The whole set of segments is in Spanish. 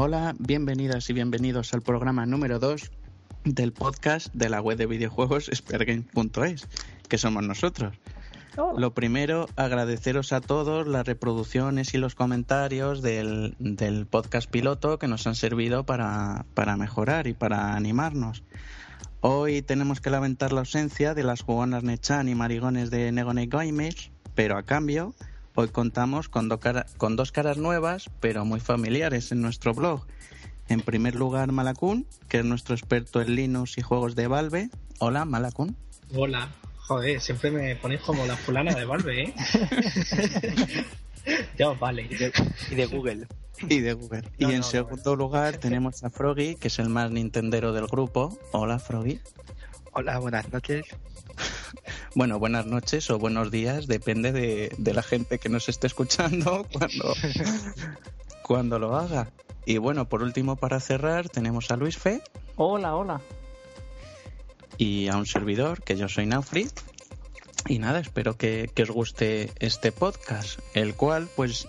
Hola, bienvenidas y bienvenidos al programa número 2 del podcast de la web de videojuegos Spergame.es, que somos nosotros. Lo primero, agradeceros a todos las reproducciones y los comentarios del, del podcast piloto que nos han servido para, para mejorar y para animarnos. Hoy tenemos que lamentar la ausencia de las jugonas Nechan y marigones de Negone Gamers, pero a cambio, hoy contamos con, con dos caras nuevas, pero muy familiares en nuestro blog. En primer lugar, Malakun, que es nuestro experto en Linux y juegos de Valve. Hola, Malakun. Hola. Joder, siempre me ponéis como la fulana de Valve, ¿eh? Yo, vale. Y de, Google. Y de Google. y en segundo lugar tenemos a Froggy, que es el más nintendero del grupo. Hola, Froggy. Hola, buenas noches. Bueno, buenas noches o buenos días, depende de, de la gente que nos esté escuchando cuando, cuando lo haga. Y bueno, por último, para cerrar, tenemos a Luis Fe. Hola, hola y a un servidor, que yo soy Naufri. Y nada, espero que, os guste este podcast, el cual pues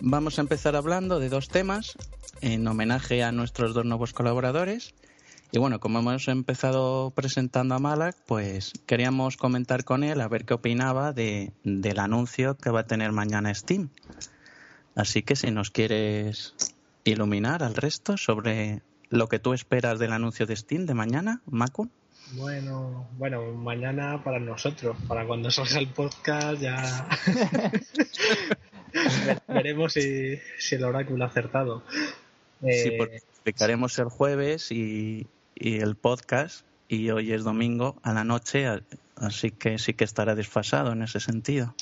vamos a empezar hablando de dos temas en homenaje a nuestros dos nuevos colaboradores. Y bueno, como hemos empezado presentando a Malak, pues queríamos comentar con él a ver qué opinaba de, del anuncio que va a tener mañana Steam. Así que si nos quieres iluminar al resto sobre lo que tú esperas del anuncio de Steam de mañana, Macu. Bueno, bueno, mañana para nosotros, para cuando salga el podcast ya veremos si, el oráculo ha acertado. Sí, eh, porque explicaremos el jueves y, y el podcast y hoy es domingo a la noche, así que sí que estará desfasado en ese sentido.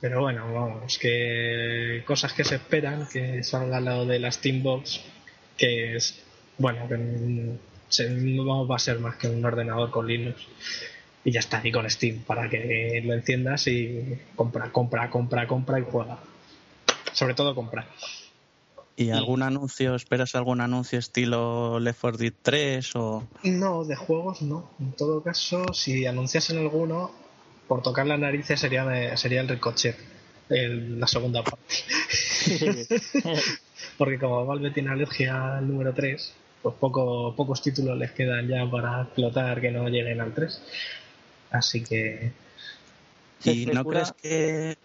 Pero bueno, vamos, que cosas que se esperan, que salga lo de la Steambox, que es bueno, que no va a ser más que un ordenador con Linux y ya está, y con Steam, para que lo enciendas y compra, compra, compra, compra y juega. Sobre todo compra. ¿Y algún anuncio, esperas algún anuncio estilo Left 4 Dead 3 o...? No, de juegos no. En todo caso, si anunciasen alguno, por tocar la narices sería, sería el Ricochet, la segunda parte. Porque como Valve tiene alergia al número 3, pues poco, pocos títulos les quedan ya para explotar que no lleguen al 3. Así que. ¿Y no crees que.?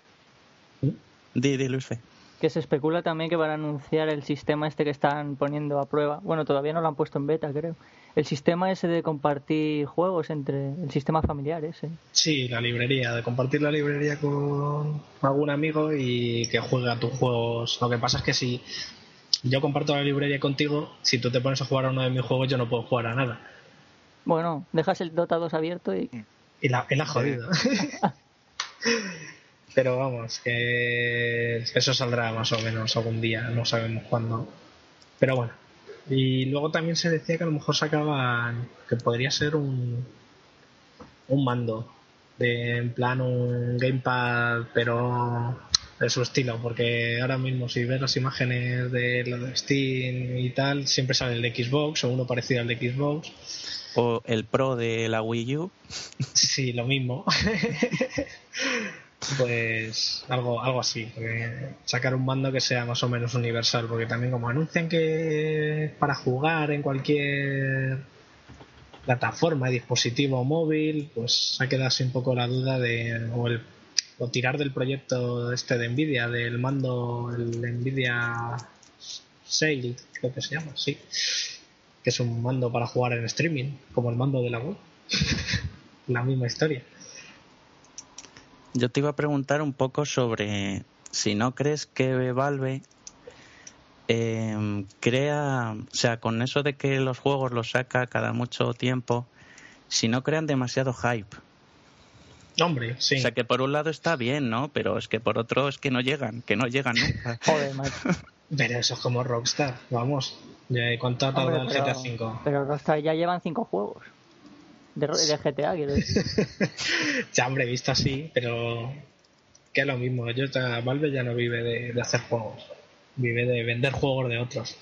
¿Mm? Di, di, Luis Fe. Que se especula también que van a anunciar el sistema este que están poniendo a prueba. Bueno, todavía no lo han puesto en beta, creo. El sistema ese de compartir juegos entre. El sistema familiar ese. Sí, la librería, de compartir la librería con algún amigo y que juegue a tus juegos. Lo que pasa es que si yo comparto la librería contigo, si tú te pones a jugar a uno de mis juegos, yo no puedo jugar a nada. Bueno, dejas el Dota 2 abierto y... Y la, y la jodido. Pero vamos, que eso saldrá más o menos algún día, no sabemos cuándo. Pero bueno. Y luego también se decía que a lo mejor sacaban que podría ser un, un mando, de, en plan un gamepad, pero de su estilo, porque ahora mismo si ves las imágenes de lo de Steam y tal, siempre sale el de Xbox o uno parecido al de Xbox. O el Pro de la Wii U. Sí, lo mismo. pues algo, algo así, sacar un mando que sea más o menos universal, porque también como anuncian que para jugar en cualquier plataforma, dispositivo móvil, pues ha quedado así un poco la duda de o el o tirar del proyecto este de Nvidia, del mando, el Nvidia Sail, creo que se llama, sí, que es un mando para jugar en streaming, como el mando de la web. la misma historia. Yo te iba a preguntar un poco sobre si no crees que Valve eh, crea, o sea, con eso de que los juegos los saca cada mucho tiempo, si no crean demasiado hype Hombre, sí. O sea que por un lado está bien, ¿no? Pero es que por otro es que no llegan, que no llegan nunca. Joder, macho. Pero eso es como Rockstar, vamos. ¿Cuánto ha tardado el GTA V? Pero Rockstar ya llevan cinco juegos. De, GTA, quiero decir. ya, hombre, visto así, pero que es lo mismo. Yo, Valve ya no vive de hacer juegos, vive de vender juegos de otros.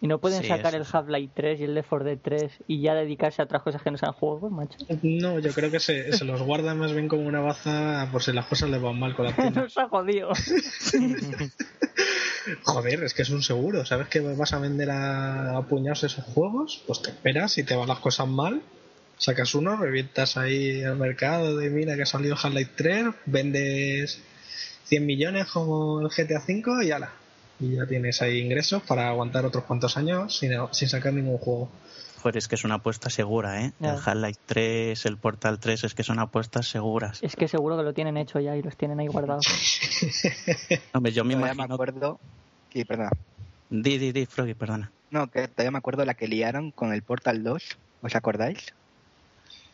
¿Y no pueden sacar el Half-Life 3 y el Left 4 Dead 3 y ya dedicarse a otras cosas que no sean juegos, macho? No, yo creo que se, se los guardan más bien como una baza por si las cosas le van mal con la tienda. se ha jodido. Joder, es que es un seguro. ¿Sabes que vas a vender a, a puñados esos juegos? Pues te esperas y te van las cosas mal. Sacas uno, revientas ahí al mercado de mira que ha salido Half-Life 3, vendes 100 millones como el GTA V y ala. Y ya tienes ahí ingresos para aguantar otros cuantos años sin, sin sacar ningún juego. Joder, es que es una apuesta segura, ¿eh? El Half-Life 3, el Portal 3, es que son apuestas seguras. Es que seguro que lo tienen hecho ya y los tienen ahí guardados. Hombre, yo me Todavía me imagino... acuerdo. Sí, perdona. Di, di, di, Froggy, perdona. No, que todavía me acuerdo la que liaron con el Portal 2. ¿Os acordáis?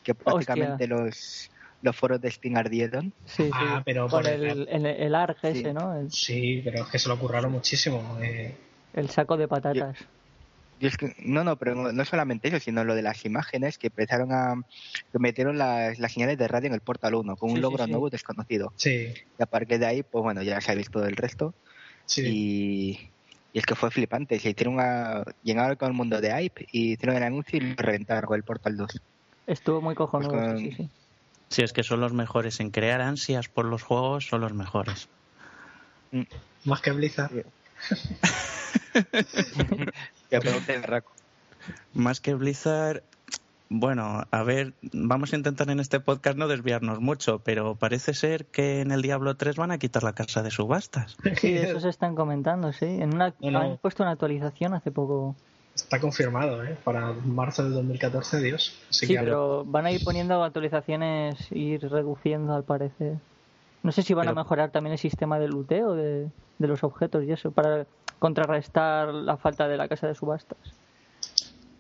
Que prácticamente los, los foros de Steam ardieron. Sí, sí. Ah, pero por el, el- el, el ARG Sí. ese, ¿no? El, Sí, pero es que se lo curraron muchísimo. eh. el saco de patatas. Y es que, no, no, pero no, solamente eso, sino lo de las imágenes que empezaron a. que metieron las, las señales de radio en el Portal 1 con un sí, logro sí. nuevo desconocido. Sí, Y a partir de ahí, pues bueno, ya sabéis todo el resto. sí. Y, y es que fue flipante. Se hicieron a. llegaron con el mundo de Hype y hicieron el anuncio y lo reventaron con el Portal 2. Estuvo muy cojonudo, Pues con- sí, sí, sí. Si es que son los mejores en crear ansias por los juegos, son los mejores. Más que Blizzard. Raco. Más que Blizzard, bueno, a ver, vamos a intentar en este podcast no desviarnos mucho, pero parece ser que en el Diablo 3 van a quitar la casa de subastas. Sí, eso se están comentando, sí. En una, No, no. Han puesto una actualización hace poco. Está confirmado, ¿eh? Para marzo del 2014, Dios. Así Sí, que pero van a ir poniendo actualizaciones, ir reduciendo al parecer. No sé si van a mejorar también el sistema de luteo de, de los objetos y eso, para contrarrestar la falta de la casa de subastas.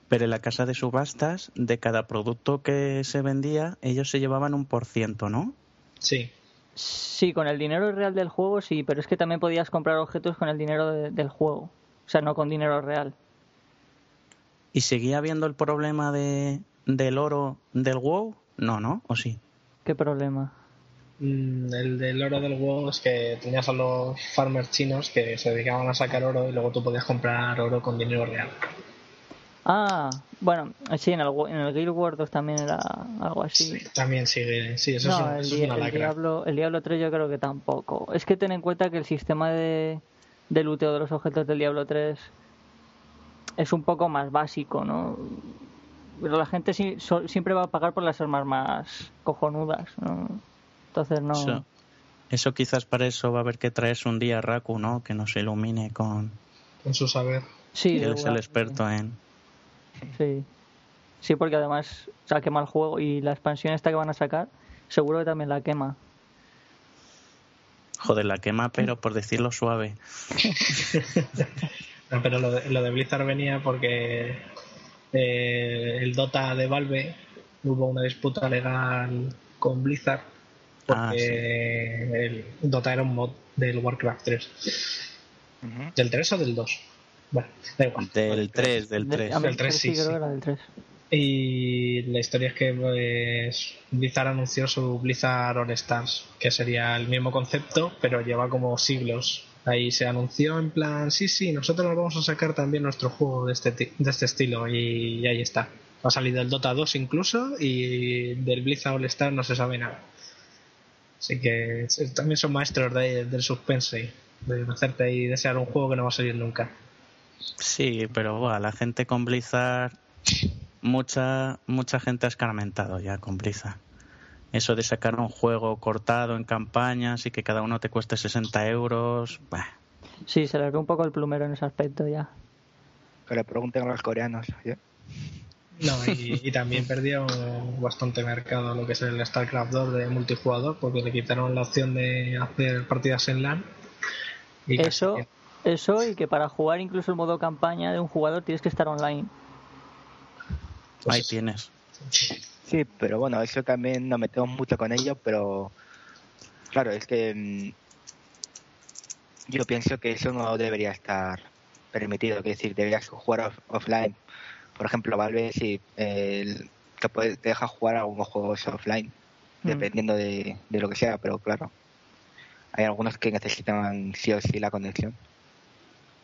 Pero en la casa de subastas, de cada producto que se vendía, ellos se llevaban un por ciento, ¿no? Sí. Sí, con el dinero real del juego sí, pero es que también podías comprar objetos con el dinero de- del juego. O sea, no con dinero real. ¿Y seguía habiendo el problema de, del oro del WoW? No, ¿no? ¿O sí? ¿Qué problema? Mm, el del oro del WoW es que tenías a los farmers chinos que se dedicaban a sacar oro y luego tú podías comprar oro con dinero real. Ah, bueno, sí, en el, en el Guild Wars 2 también era algo así. También sigue. Sí, eso, es, no, un- el, eso es una el lacra. Diablo, el Diablo 3 yo creo que tampoco. Es que ten en cuenta que el sistema de, de luteo de los objetos del Diablo 3 es un poco más básico, ¿no? Pero la gente so- siempre va a pagar por las armas más cojonudas, ¿no? Entonces no... Eso, eso quizás para eso va a haber que traerse un día a Raku, ¿no? Que nos ilumine con... Con su saber. Sí, Él es el experto en... Sí. Sí, porque además se ha quemado el juego y la expansión esta que van a sacar, seguro que también la quema. Joder, la quema, pero por decirlo suave. No, pero lo de, lo de Blizzard venía porque eh, el Dota de Valve hubo una disputa legal con Blizzard porque Ah, sí. el Dota era un mod del Warcraft 3. ¿Del 3 o del 2? Bueno, da igual. Del 3, del De- 3. a mí Del 3 sí, sí, del 3. Y la historia es que pues, Blizzard anunció su Blizzard All Stars, que sería el mismo concepto, pero lleva como siglos. Ahí se anunció en plan, sí, sí, nosotros nos vamos a sacar también nuestro juego de este, de este estilo, y, y ahí está. Ha salido el Dota 2 incluso, y del Blizzard All Stars no se sabe nada. Así que también son maestros de- del suspense, de hacerte ahí desear un juego que no va a salir nunca. Sí, pero buah, la gente con Blizzard, mucha mucha gente ha escarmentado ya con Blizzard. Eso de sacar un juego cortado en campañas y que cada uno te cueste 60 euros, bah, Sí, se le ve un poco el plumero en ese aspecto ya. Que le pregunten a los coreanos. ¿sí? No, y, y también perdió bastante mercado lo que es el StarCraft 2 de multijugador porque le quitaron la opción de hacer partidas en LAN. Y Eso, que- eso y que para jugar incluso el modo campaña de un jugador tienes que estar online. pues ahí eso. tienes. Sí, pero bueno, eso también nos metemos mucho con ello, pero claro, es que mm, yo pienso que eso no debería estar permitido, es decir, deberías jugar off- offline. Por ejemplo, Valve sí eh, te, puede, te deja jugar algunos juegos offline, Mm. dependiendo de, de lo que sea, pero claro, hay algunos que necesitan sí o sí la conexión.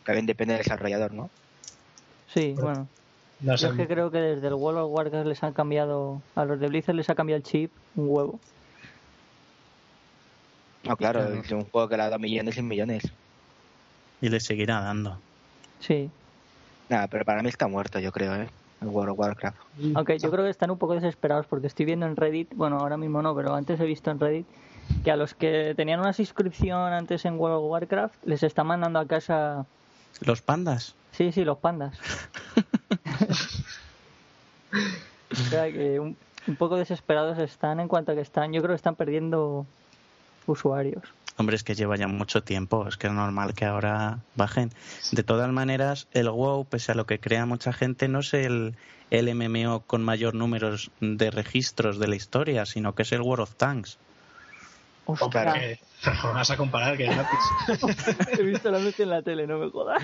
También depende del desarrollador, ¿no? Sí, bueno. No sé, Yo es que creo que desde el World of Warcraft les han cambiado, a los de Blizzard les ha cambiado el chip un huevo. No, claro, Claro. es un juego que le ha dado millones y millones. y le seguirá dando. Sí. Nada, pero para mí está muerto, yo creo, ¿eh? El World of Warcraft. Aunque yo creo que están un poco desesperados porque estoy viendo en Reddit, bueno, ahora mismo no, pero antes he visto en Reddit que a los que tenían una suscripción antes en World of Warcraft les están mandando a casa. ¿Los pandas? Sí, sí, los pandas. o sea que un, un poco desesperados están en cuanto a que están, yo creo que están perdiendo usuarios. Hombre, es que lleva ya mucho tiempo, es que es normal que ahora bajen. De todas maneras, el WoW, pese a lo que crea mucha gente, no es el, el MMO con mayor números de registros de la historia, sino que es el World of Tanks. Ostras. Que, vas a comparar que es gratis. He visto la noche en la tele, no me jodas.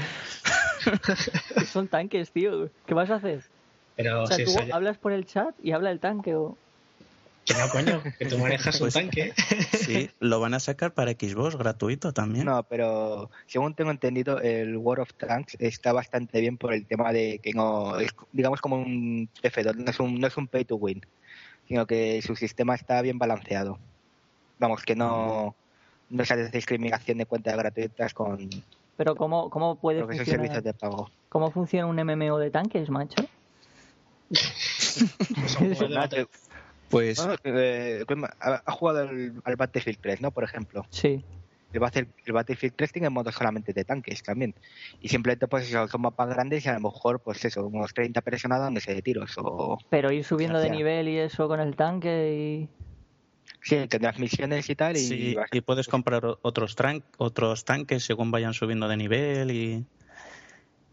Son tanques, tío. ¿Qué vas a hacer? Pero o sea, si tú hablas por el chat y habla el tanque o... Que no, coño, que tú manejas un Pues- tanque. Sí, lo van a sacar para Xbox gratuito también. No, pero según tengo entendido, el World of Tanks está bastante bien por el tema de que no es, digamos, como un F2, no es un, no es un pay to win, sino que su sistema está bien balanceado. Vamos, que no, no es esa discriminación de cuentas gratuitas con Pero ¿cómo, cómo puede funcionar? servicios de pago. ¿Cómo funciona un MMO de tanques, macho? De batalla. Pues Bueno, eh, ha jugado al, al Battlefield 3, ¿no? Por ejemplo. Sí. El, el Battlefield 3 tiene modos solamente de tanques también. Y simplemente pues son mapas grandes y a lo mejor pues eso, unos 30 personas dándose de tiros. O Pero ir subiendo de Gracias. nivel y eso con el tanque y... sí, tendrás misiones y tal. Y, sí, y puedes comprar o- otros, otros tanques según vayan subiendo de nivel y...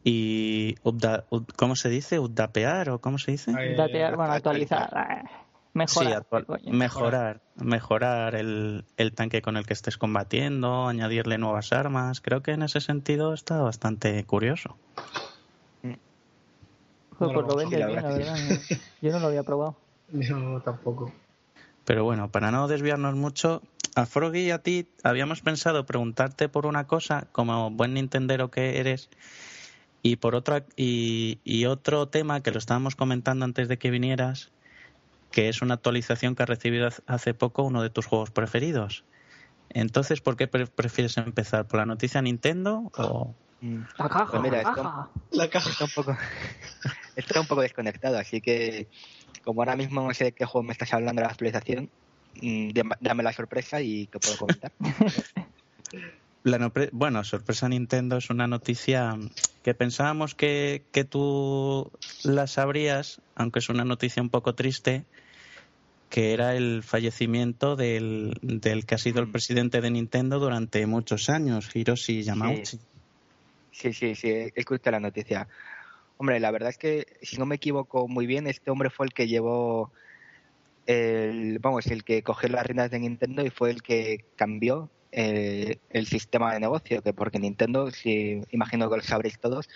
Y upda- up- ¿cómo se dice? ¿Updapear o cómo se dice? Ay, datear, bueno, actualizar. ah, Mejorar. Sí, actual- coño. mejorar, mejorar el, el tanque con el que estés combatiendo, añadirle nuevas armas. Creo que en ese sentido está bastante curioso. No pues lo vende bien, la verdad. Yo no lo había probado. No, tampoco. Pero bueno, para no desviarnos mucho, a Froggy y a ti habíamos pensado preguntarte por una cosa, como buen nintendero que eres, y por otra y, y otro tema que lo estábamos comentando antes de que vinieras, que es una actualización que ha recibido hace poco uno de tus juegos preferidos. Entonces, ¿por qué pre- prefieres empezar? ¿Por la noticia Nintendo o. La caja, Pues mira, la esto- caja. La caja. Está un poco está un poco desconectado, así que como ahora mismo no sé de qué juego me estás hablando de la actualización, mm, dame la sorpresa y que puedo comentar. La nopre- bueno, sorpresa Nintendo es una noticia que pensábamos que, que tú la sabrías, aunque es una noticia un poco triste, que era el fallecimiento del, del que ha sido el Mm. presidente de Nintendo durante muchos años, Hiroshi Yamauchi. Sí, sí, sí, he escuchado la noticia. Hombre, la verdad es que, si no me equivoco muy bien, este hombre fue el que llevó, el, vamos, el que cogió las riendas de Nintendo y fue el que cambió eh, el sistema de negocio, que porque Nintendo, si imagino que lo sabréis todos,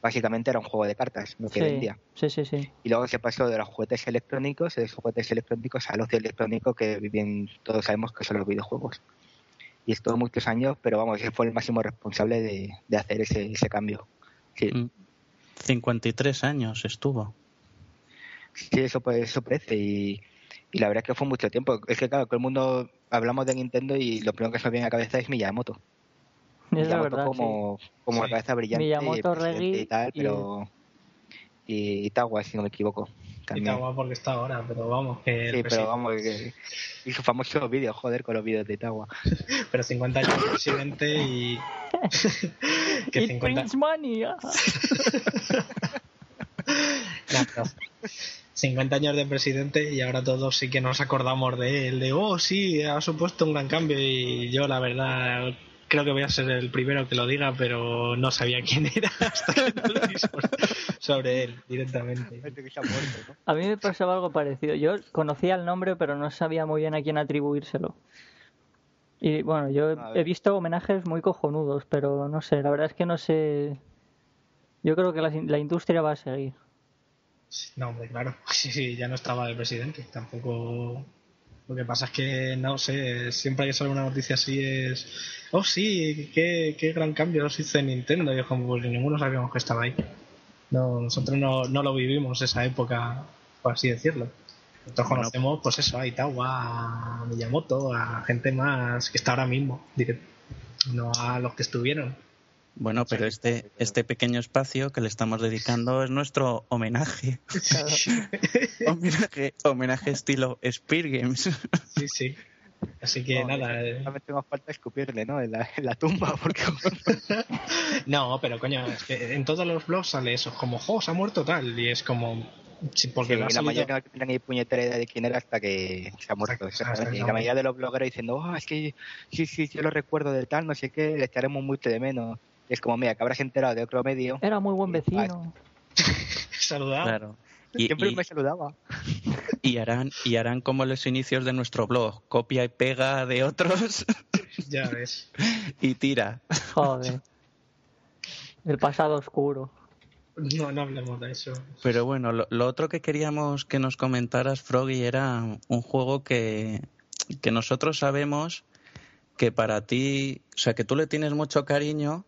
básicamente era un juego de cartas, lo que Sí, vendía. sí, sí, sí. Y luego se pasó de los juguetes electrónicos, de los juguetes electrónicos al ocio electrónico que bien todos sabemos que son los videojuegos. Y estuvo muchos años, pero vamos, él fue el máximo responsable de, de hacer ese, ese cambio. Sí, Mm. 53 años estuvo. sí eso, pues, eso parece. Y, y la verdad es que fue mucho tiempo. Es que, claro, todo el mundo hablamos de Nintendo y lo primero que se me viene a la cabeza es Miyamoto. Es Miyamoto verdad, sí. como, como la Sí. cabeza brillante Miyamoto, y, Reggie y tal, y- pero. Y Itawa, si no me equivoco. Y También. Itawa porque está ahora, pero vamos, que Sí, pero vamos, que, y sus famosos vídeos, joder, con los vídeos de Itawa. pero 50 años de presidente y que It 50 brings money. ah. No, no. 50 años de presidente y ahora todos sí que nos acordamos de él, de oh sí, ha supuesto un gran cambio y yo la verdad creo que voy a ser el primero que lo diga, pero no sabía quién era hasta que no leí sobre, sobre él directamente. A mí me pasaba algo parecido. Yo conocía el nombre, pero no sabía muy bien a quién atribuírselo. Y bueno, yo he visto homenajes muy cojonudos, pero no sé, la verdad es que no sé. Yo creo que la, la industria va a seguir. No, hombre, claro, sí, sí, ya no estaba de presidente, tampoco... Lo que pasa es que, no sé, siempre que sale una noticia así es... Oh, sí, qué, qué gran cambio se hizo en Nintendo. Y es como, pues ninguno sabíamos que estaba ahí. No, nosotros no, no lo vivimos esa época, por así decirlo. Nosotros Bueno. conocemos, pues eso, a Itawa, a Miyamoto, a gente más que está ahora mismo, direct- no a los que estuvieron. Bueno, pero este, este pequeño espacio que le estamos dedicando es nuestro homenaje. homenaje, homenaje estilo Spear Games. sí, sí. Así que nada. Eh. Solamente más falta escupirle, ¿no? En la, tumba, porque. no, pero coño, es que en todos los blogs sale eso, como, jo, se ha muerto tal, y es como. Sí, porque la mayoría no tienen ni puñetera idea de quién era hasta que se ha muerto. y la mayoría de los blogueros diciendo, oh, es que sí, sí, yo lo recuerdo de tal, no sé qué, le echaremos mucho de menos. Es como, mira, que habrás enterado de otro medio. Era muy buen vecino. Claro. Y, Siempre me saludaba. Y harán, y harán como los inicios de nuestro blog, copia y pega de otros. Ya ves. Y tira. Joder. El pasado oscuro. No, no hablemos de eso. Pero bueno, lo, otro que queríamos que nos comentaras, Froggy, era un juego que, que nosotros sabemos que para ti, o sea, que tú le tienes mucho cariño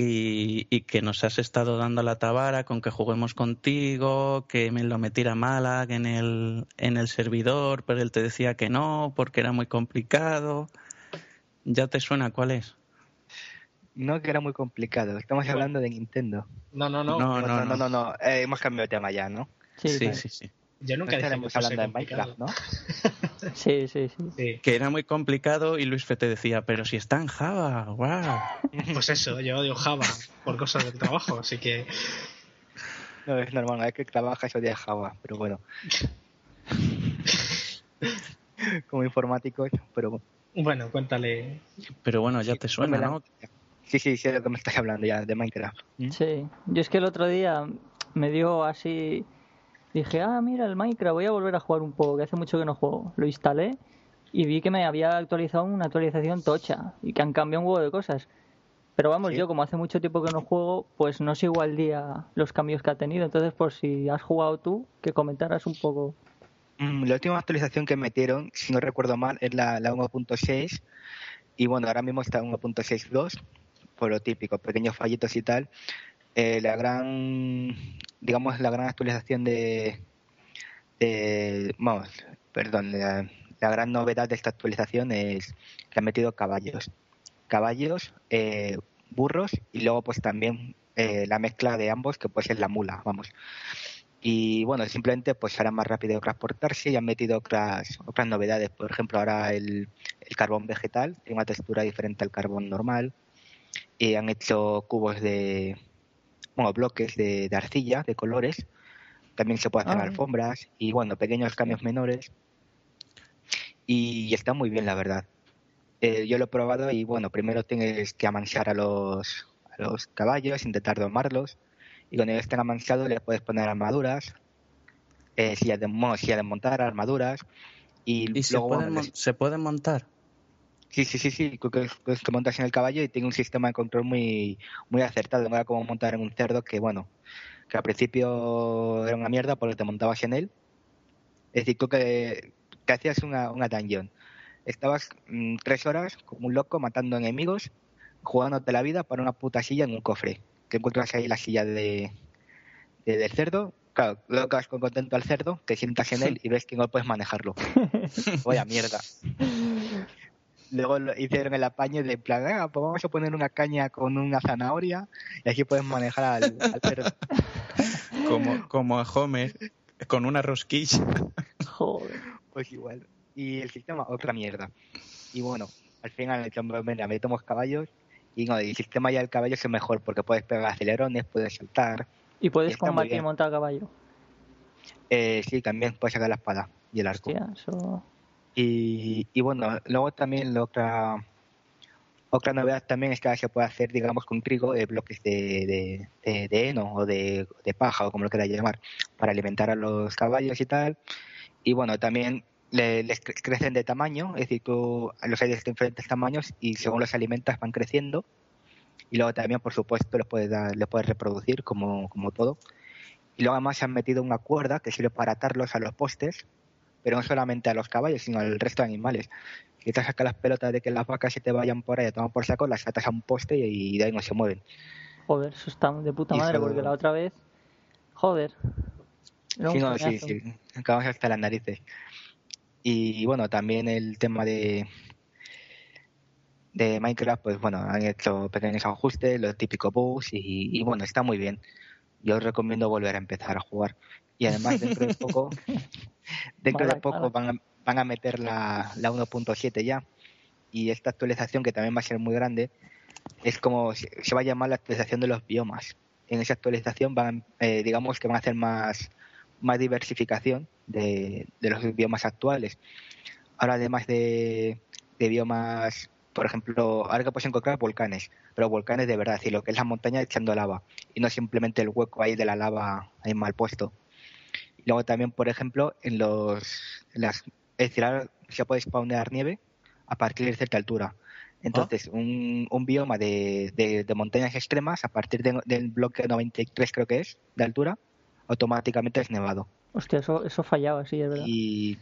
y que nos has estado dando la tabara con que juguemos contigo, que me lo metiera mala en el, en el servidor, pero él te decía que no, porque era muy complicado. ¿Ya te suena cuál es? No, que era muy complicado. Estamos hablando de Nintendo. No, no, no. No, no, no, no. no, eh, hemos cambiado de tema ya, ¿no? Sí, sí, sí. sí. Yo nunca estaremos hablando de Minecraft, ¿no? sí, sí, sí, Que era muy complicado y Luis Fe te decía, pero si está en Java, wow. Pues eso, yo odio Java por cosas del trabajo, así que. No, es normal, hay que trabajar y odia Java, pero bueno. Como informáticos, pero. Bueno, cuéntale. Pero bueno, ya te suena, ¿no? Sí, sí, sé de lo que me estás hablando ya, de Minecraft. Sí, yo es que el otro día me dio así Dije, ah, mira, el Minecraft, voy a volver a jugar un poco, que hace mucho que no juego. Lo instalé y vi que me había actualizado una actualización tocha y que han cambiado un huevo de cosas. Pero vamos, yo como hace mucho tiempo que no juego, pues no sigo al día los cambios que ha tenido. Entonces, por si has jugado tú, que comentaras un poco. Mm, la última actualización que metieron, si no recuerdo mal, es la, la 1.6. Y bueno, ahora mismo está 1.62, por lo típico, pequeños fallitos y tal. Eh, la gran, digamos, la gran actualización de, vamos, perdón, la, gran novedad de esta actualización es que han metido caballos, caballos, eh, burros y luego pues también eh, la mezcla de ambos que puede ser la mula, vamos. Y bueno, simplemente pues hará más rápido transportarse y han metido otras, otras novedades. Por ejemplo, ahora el, el carbón vegetal tiene una textura diferente al carbón normal. Y han hecho cubos de, bueno, bloques de, arcilla, de colores. También se puede hacer ah. alfombras y, bueno, pequeños cambios menores. Y, está muy bien, la verdad. Eh, yo lo he probado y, bueno, primero tienes que amansar a los, a los caballos, intentar domarlos. Y cuando estén amansados les puedes poner armaduras, eh, sillas de, de montar, armaduras. Y, luego, se pueden montar? Sí, sí, sí, sí, que, que, montas en el caballo y tiene un sistema de control muy, muy acertado, no era como montar en un cerdo que, bueno, que al principio era una mierda porque te montabas en él. Es decir, que, que hacías una, una dungeon. Estabas mm, tres horas como un loco matando enemigos, jugándote la vida para una puta silla en un cofre. Que encuentras ahí la silla de, del cerdo, claro, colocas con contento al cerdo, te sientas en él y ves que no puedes manejarlo. Vaya mierda. Luego hicieron el apaño de plan, ah, pues vamos a poner una caña con una zanahoria y así puedes manejar al, perro. Como, como a Homer, con una rosquilla. Joder. Pues igual. Y el sistema, otra mierda. Y bueno, al final, venga, metemos caballos y no, el sistema ya del caballo es mejor porque puedes pegar acelerones, puedes saltar. ¿Y puedes combatir y montar caballo? Eh, sí, también puedes sacar la espada y el arco. eso... Y, bueno, luego también la otra, otra novedad también es que ahora se puede hacer, digamos, con trigo de bloques de, de, de, heno o de, paja o como lo quieras llamar, para alimentar a los caballos y tal. Y bueno, también les crecen de tamaño, es decir, tú los hay de diferentes tamaños y según los alimentas van creciendo. Y luego también, por supuesto, les puedes, dar, les puedes reproducir como, como todo. Y luego además se han metido una cuerda que sirve para atarlos a los postes pero no solamente a los caballos, sino al resto de animales. Si te sacas las pelotas de que las vacas se te vayan por ahí a tomar por saco, las atas a un poste y, de ahí no se mueven. Joder, eso está de puta madre, porque la otra vez. Joder. Sí, no, sí, sí. Acabamos hasta las narices. Y bueno, también el tema de. de Minecraft, pues bueno, han hecho pequeños ajustes, los típicos bugs y, bueno, está muy bien. Yo os recomiendo volver a empezar a jugar. Y además dentro de poco, dentro de poco van a, van a meter la, la 1.7 ya. Y esta actualización, que también va a ser muy grande, es como se va a llamar la actualización de los biomas. En esa actualización van, eh, digamos que van a hacer más, más diversificación de, de los biomas actuales. Ahora además de, de biomas por ejemplo, ahora que puedes encontrar volcanes, pero volcanes de verdad, y lo que es la montaña echando lava, y no simplemente el hueco ahí de la lava ahí mal puesto. Y luego también, por ejemplo, en los, las, es decir, ahora se puede spawnear nieve a partir de cierta altura. Entonces, un, un, bioma de, de, montañas extremas, a partir del bloque 93 creo que es, de altura, automáticamente es nevado. Hostia, eso, eso fallaba, sí, es verdad. Y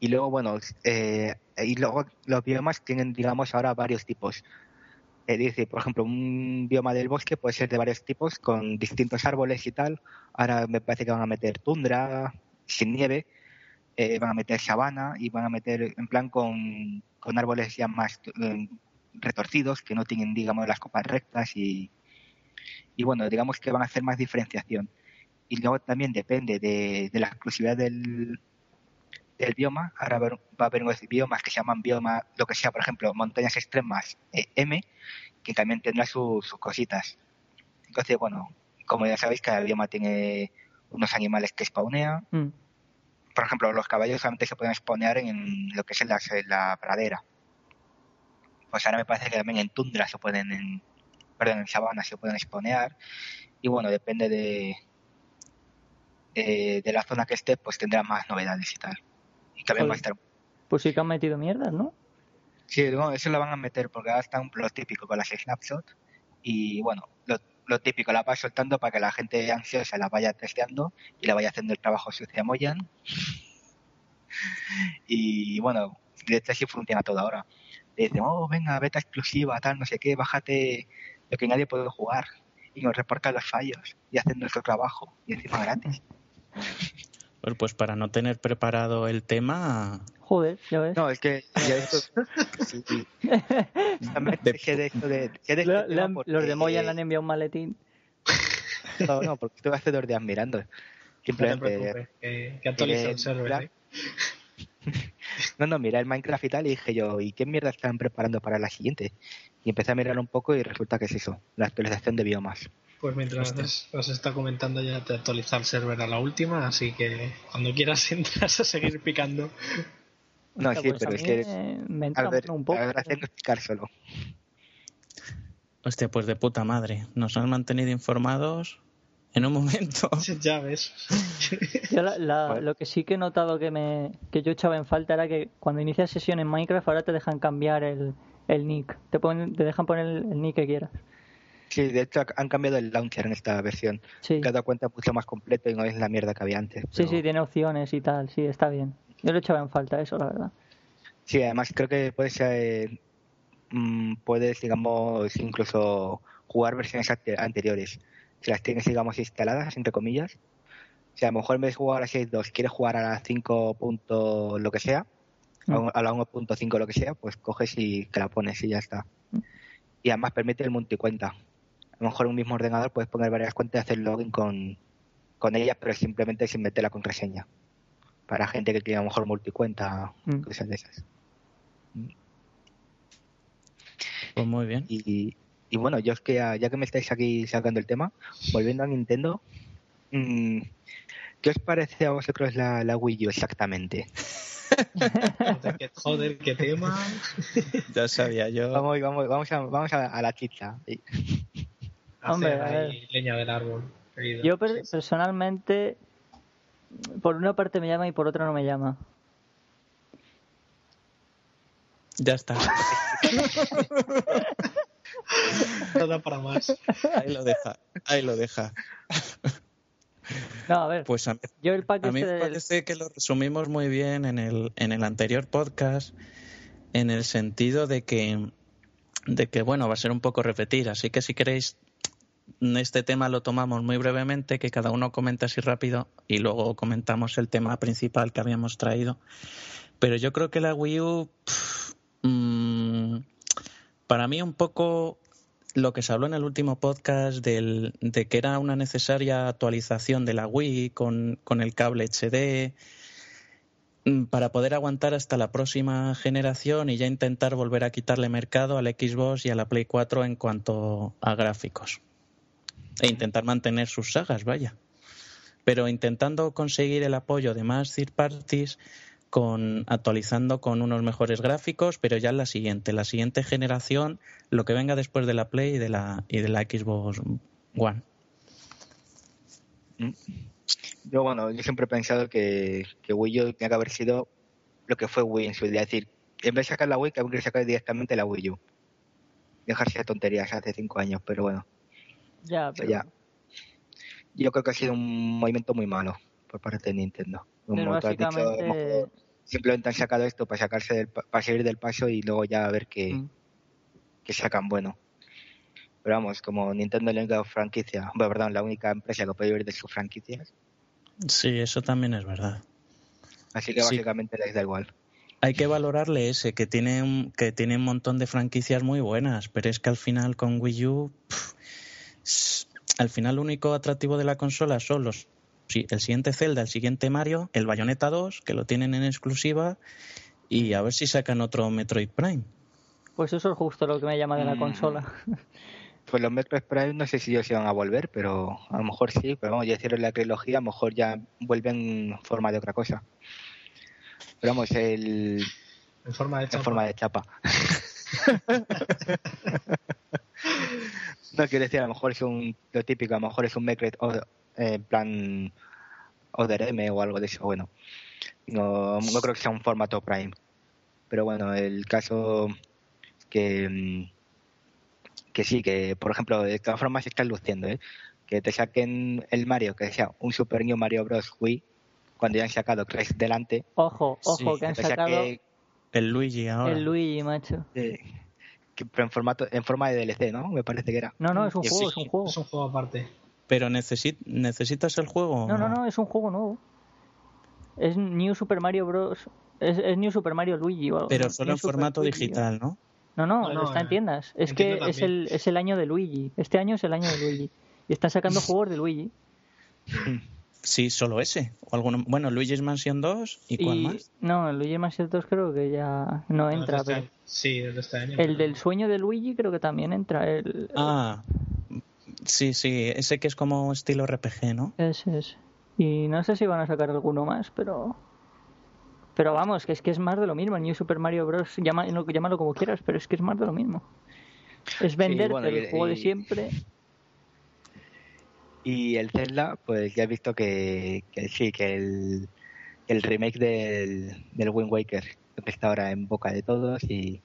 y luego, bueno, eh, y luego los biomas tienen, digamos, ahora varios tipos. Es por ejemplo, un bioma del bosque puede ser de varios tipos, con distintos árboles y tal. Ahora me parece que van a meter tundra, sin nieve, eh, van a meter sabana y van a meter en plan con, con árboles ya más eh, retorcidos, que no tienen, digamos, las copas rectas y, y bueno, digamos que van a hacer más diferenciación. Y luego también depende de, de la exclusividad del, el bioma, ahora va a haber unos biomas que se llaman bioma, lo que sea, por ejemplo, montañas extremas eh, M, que también tendrá sus cositas. Entonces, bueno, como ya sabéis, cada bioma tiene unos animales que spawnean. Mm. Por ejemplo, los caballos solamente se pueden spawnear en lo que es la, la pradera. Pues ahora me parece que también en tundra se pueden, en, perdón, en sabana se pueden spawnear. Y bueno, depende de, de, de la zona que esté, pues tendrá más novedades y tal. Pues sí que han metido mierdas, ¿no? Sí, eso lo van a meter porque ahora está un lo típico con las snapshots y bueno, lo, típico la va soltando para que la gente ansiosa la vaya testeando y la vaya haciendo el trabajo sucio a Moyan. y bueno, de hecho así funciona todo ahora. dicen, oh, venga, beta exclusiva, tal, no sé qué, bájate lo que nadie puede jugar y nos reporta los fallos y hacen nuestro trabajo y encima gratis. Bueno, pues para no tener preparado el tema. Joder, ya ves. No, es que ya esto. sí, sí. de, de Los de Moya le han enviado un maletín. No, no, porque estuve hace dos días mirando. Simplemente. No que, que actualiza el server. ¿eh? No, no, mira el Minecraft y tal, y dije yo, ¿y qué mierda están preparando para la siguiente? Y empecé a mirar un poco y resulta que es eso, la actualización de biomas. Pues mientras os está comentando ya te actualiza el server a la última, así que cuando quieras entras a seguir picando. No, sí, pues pero es que me ver, un poco. A ver, picar solo. Hostia, pues de puta madre. Nos han mantenido informados en un momento. Ya ves. Yo lo que sí que he notado que me que yo echaba en falta era que cuando inicias sesión en Minecraft ahora te dejan cambiar el, el nick. Te, ponen, te dejan poner el nick que quieras. Sí, de hecho han cambiado el launcher en esta versión. Sí. Cada cuenta mucho más completo y no es la mierda que había antes. Sí, sí, tiene opciones y tal, sí, está bien. Yo le echaba en falta eso, la verdad. Sí, además creo que puedes, eh, mm, puedes digamos, incluso jugar versiones anteriores. Si las tienes, digamos, instaladas, entre comillas. O sea, a lo mejor en vez de jugar a 6.2, quieres jugar a la 5. lo que sea, mm. a la 1.5 lo que sea, pues coges y te la pones y ya está. Mm. Y además permite el multicuenta a lo mejor en un mismo ordenador puedes poner varias cuentas y hacer login con, con ellas, pero simplemente sin meter la contraseña. Para gente que tiene a lo mejor multicuenta, mm. cosas de esas. Pues muy bien. Y, y bueno, yo es que ya, que me estáis aquí sacando el tema, volviendo a Nintendo, mmm, ¿qué os parece a vosotros la, la Wii U exactamente? joder, qué, tema. Ya sabía yo. Vamos, vamos, vamos, a, vamos a, la chicha. Hombre, leña del árbol. Yo personalmente, por una parte me llama y por otra no me llama. Ya está. Todo para más. Ahí lo deja, ahí lo deja. No, a ver. Pues a mí, yo el a mí me parece que lo resumimos muy bien en el, en el anterior podcast, en el sentido de que, de que, bueno, va a ser un poco repetir. Así que si queréis este tema lo tomamos muy brevemente, que cada uno comente así rápido y luego comentamos el tema principal que habíamos traído. Pero yo creo que la Wii U, mm, para mí un poco lo que se habló en el último podcast de que era una necesaria actualización de la Wii con, con el cable HD mm, para poder aguantar hasta la próxima generación y ya intentar volver a quitarle mercado al Xbox y a la Play 4 en cuanto a gráficos. E intentar mantener sus sagas, vaya. Pero intentando conseguir el apoyo de más third parties con actualizando con unos mejores gráficos, pero ya en la siguiente, la siguiente generación, lo que venga después de la Play y de la y de la Xbox One. Mm. Yo bueno, yo siempre he pensado que, que Wii U tenía que haber sido lo que fue Wii en su día, es decir, en vez de sacar la Wii, que habría sacar directamente la Wii U. Dejarse de tonterías hace cinco años, pero bueno. Ya, pero... ya. Yo creo que ha sido un movimiento muy malo por parte de Nintendo simplemente han sacado esto para sacarse del, para salir del paso y luego ya a ver qué, mm. sacan bueno. Pero vamos, como Nintendo es la única franquicia, bueno, perdón, la única empresa que puede vivir de sus franquicias. Sí, eso también es verdad. Así que básicamente les da igual. Hay que valorarle ese, que tiene, un, que tiene un montón de franquicias muy buenas, pero es que al final con Wii U, al final lo único atractivo de la consola son los sí, el siguiente Zelda, el siguiente Mario, el Bayonetta 2, que lo tienen en exclusiva, y a ver si sacan otro Metroid Prime. Pues eso es justo lo que me llama de la mm. consola. Pues los Metroid Prime no sé si ellos se van a volver, pero a lo mejor sí, pero vamos, ya hicieron la trilogía, a lo mejor ya vuelven en forma de otra cosa. Pero vamos, el... En forma de chapa. En forma de chapa. no quiero decir, a lo mejor es un, lo típico, a lo mejor es un Metroid en plan M o algo de eso. Bueno, no, no creo que sea un formato Prime. Pero bueno, el caso que, mm, que sí, que por ejemplo, de todas formas se están luciendo, ¿eh? que te saquen el Mario, que sea un Super New Mario Bros. Wii, cuando ya han sacado tres delante. Ojo, ojo, que han sacado el Luigi ahora. El Luigi, macho. En formato en forma de DLC, ¿no? Me parece que era. No, no, es un juego, es un juego. Es un juego aparte. Pero necesitas el juego. No, no, no, es un juego nuevo. Es New Super Mario Bros. Es, New Super Mario Luigi. Pero solo en formato digital, ¿no? No, no, está en tiendas. Es que es el, es el año de Luigi. Este año es el año de Luigi. Y están sacando juegos de Luigi. Sí, solo ese. O alguno... Bueno, Luigi's Mansion 2 y, cuál más. No, Luigi's Mansion 2 creo que ya no entra. Este sí, de este año. El del sueño de Luigi creo que también entra. El... Ah, Sí, sí, ese que es como estilo RPG, ¿no? Ese es. Y no sé si van a sacar alguno más, pero. Pero vamos, que es que es más de lo mismo. El New Super Mario Bros. Llámalo, llámalo como quieras, pero es que es más de lo mismo. Es vender el juego de siempre. Y el Zelda, pues ya he visto que, sí, que el, el remake del, del Wind Waker está ahora en boca de todos y.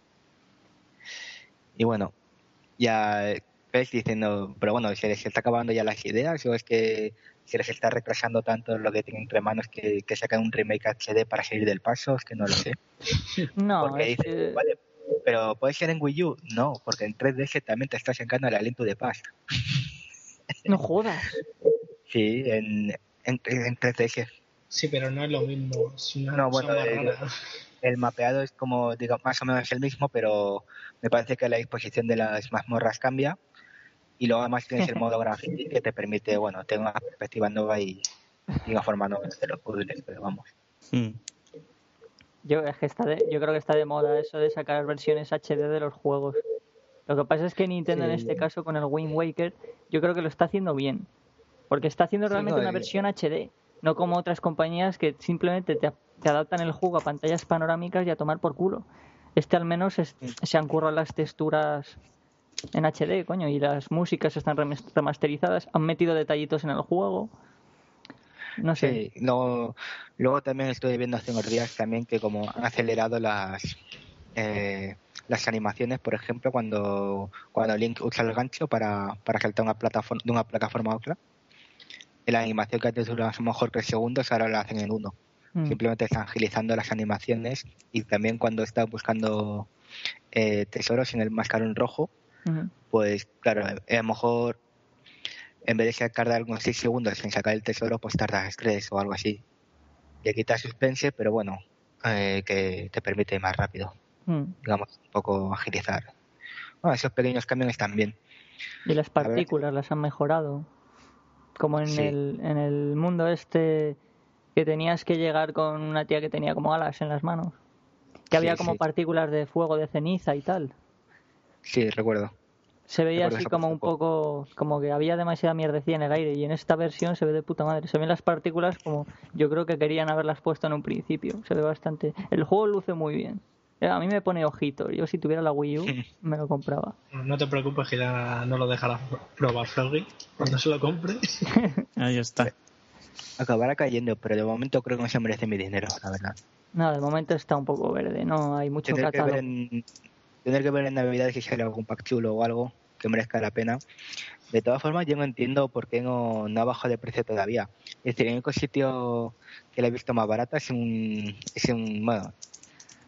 Y bueno, ya diciendo, pero bueno, ¿se les está acabando ya las ideas o es que se les está retrasando tanto lo que tienen entre manos que, que sacan un remake HD para salir del paso? Es que no lo sé. No, pero ¿puede ser en Wii U? No, porque en 3DS también te está sacando el aliento de paz. No jodas. Sí, en, en, 3DS. Sí, pero no es lo mismo. no, bueno, el, mapeado es como, digo, más o menos el mismo, pero me parece que la disposición de las mazmorras cambia y luego además tienes el modo graffiti que te permite, bueno, tener una perspectiva nueva y, una forma nueva de los puzzles, pero vamos. Hmm. Yo, es que está yo creo que está de moda eso de sacar versiones HD de los juegos. Lo que pasa es que Nintendo en este caso con el Wind Waker yo creo que lo está haciendo bien. Porque está haciendo realmente una versión HD, no como otras compañías que simplemente te, adaptan el juego a pantallas panorámicas y a tomar por culo. Este al menos se han currado las texturas en HD, coño, y las músicas están remasterizadas, han metido detallitos en el juego. No sé. luego también estoy viendo hace unos días también que como han acelerado las eh, las animaciones, por ejemplo, cuando, cuando Link usa el gancho para, para saltar una plataforma, de una plataforma a otra, la animación que antes duraba a lo mejor tres segundos, ahora la hacen en uno. Mm. Simplemente están agilizando las animaciones y también cuando están buscando eh, tesoros en el mascarón rojo, pues claro, a lo mejor en vez de tardar unos 6 segundos en sacar el tesoro, pues tardas 3 o algo así. Le quita suspense, pero bueno, eh, que te permite más rápido. Mm. Digamos, un poco agilizar Ah, esos pequeños cambios están bien. Y las partículas las han mejorado. Como en, el, en el mundo este que tenías que llegar con una tía que tenía como alas en las manos. Que había como partículas de fuego, de ceniza y tal. Sí, recuerdo. Se veía así como un poco, como que había demasiada mierdecía en el aire y en esta versión se ve de puta madre. Se ven las partículas como yo creo que querían haberlas puesto en un principio. Se ve bastante. El juego luce muy bien. Eh, a mí me pone ojito. Yo si tuviera la Wii U me lo compraba. No te preocupes que ya no lo dejará probar Froggy cuando se lo compre. Ahí está. Acabará cayendo, pero de momento creo que no se merece mi dinero, la verdad. No, de momento está un poco verde. No hay mucho tener Que ver en, tener que ver en Navidad si sale algún pack chulo o algo que merezca la pena. De todas formas, yo no entiendo por qué no, no ha bajado de precio todavía. Es decir, el único sitio que la he visto más barata es un, es un bueno,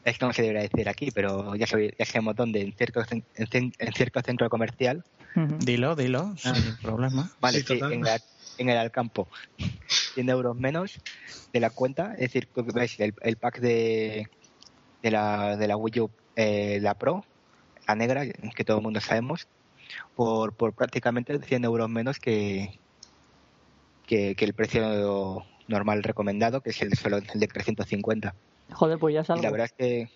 es que no se debería decir aquí, pero ya, ya sabemos dónde, en cierto, en, en cierto centro comercial. Dilo, dilo, sin ah. problema. Vale, sí, en, en, el Alcampo. 100 euros menos de la cuenta, es decir, el pack de, de, la, de la Wii U, eh, la Pro, la negra, que todo el mundo sabemos, por, por prácticamente 100 euros menos que, que, que el precio normal recomendado, que es el, solo el de 350. Joder, pues ya salgo. Y la verdad es que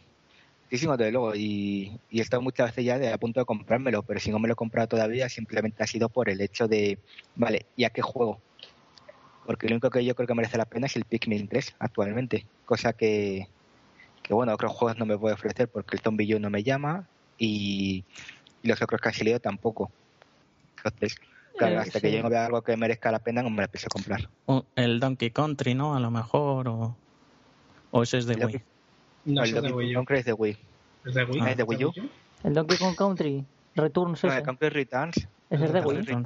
sí, sí, desde luego. Y, y he estado muchas veces ya de, a punto de comprármelo, pero si no me lo he comprado todavía, simplemente ha sido por el hecho de, vale, ¿y a qué juego? Porque lo único que yo creo que merece la pena es el Pikmin 3 actualmente, cosa que, que bueno, otros juegos no me puede ofrecer porque el Zombie U no me llama y, los otros que han salido tampoco. Entonces, claro, hasta que yo no vea algo que merezca la pena, no me la pienso comprar. el Donkey Country, ¿no? A lo mejor, o... ¿O ese es de Wii? No, el Donkey Kong Country es de Wii. ¿Es de Wii? Ah, ¿Es de Wii U? El Donkey Kong Country Returns no, el Country Returns. ¿Ese es de Wii?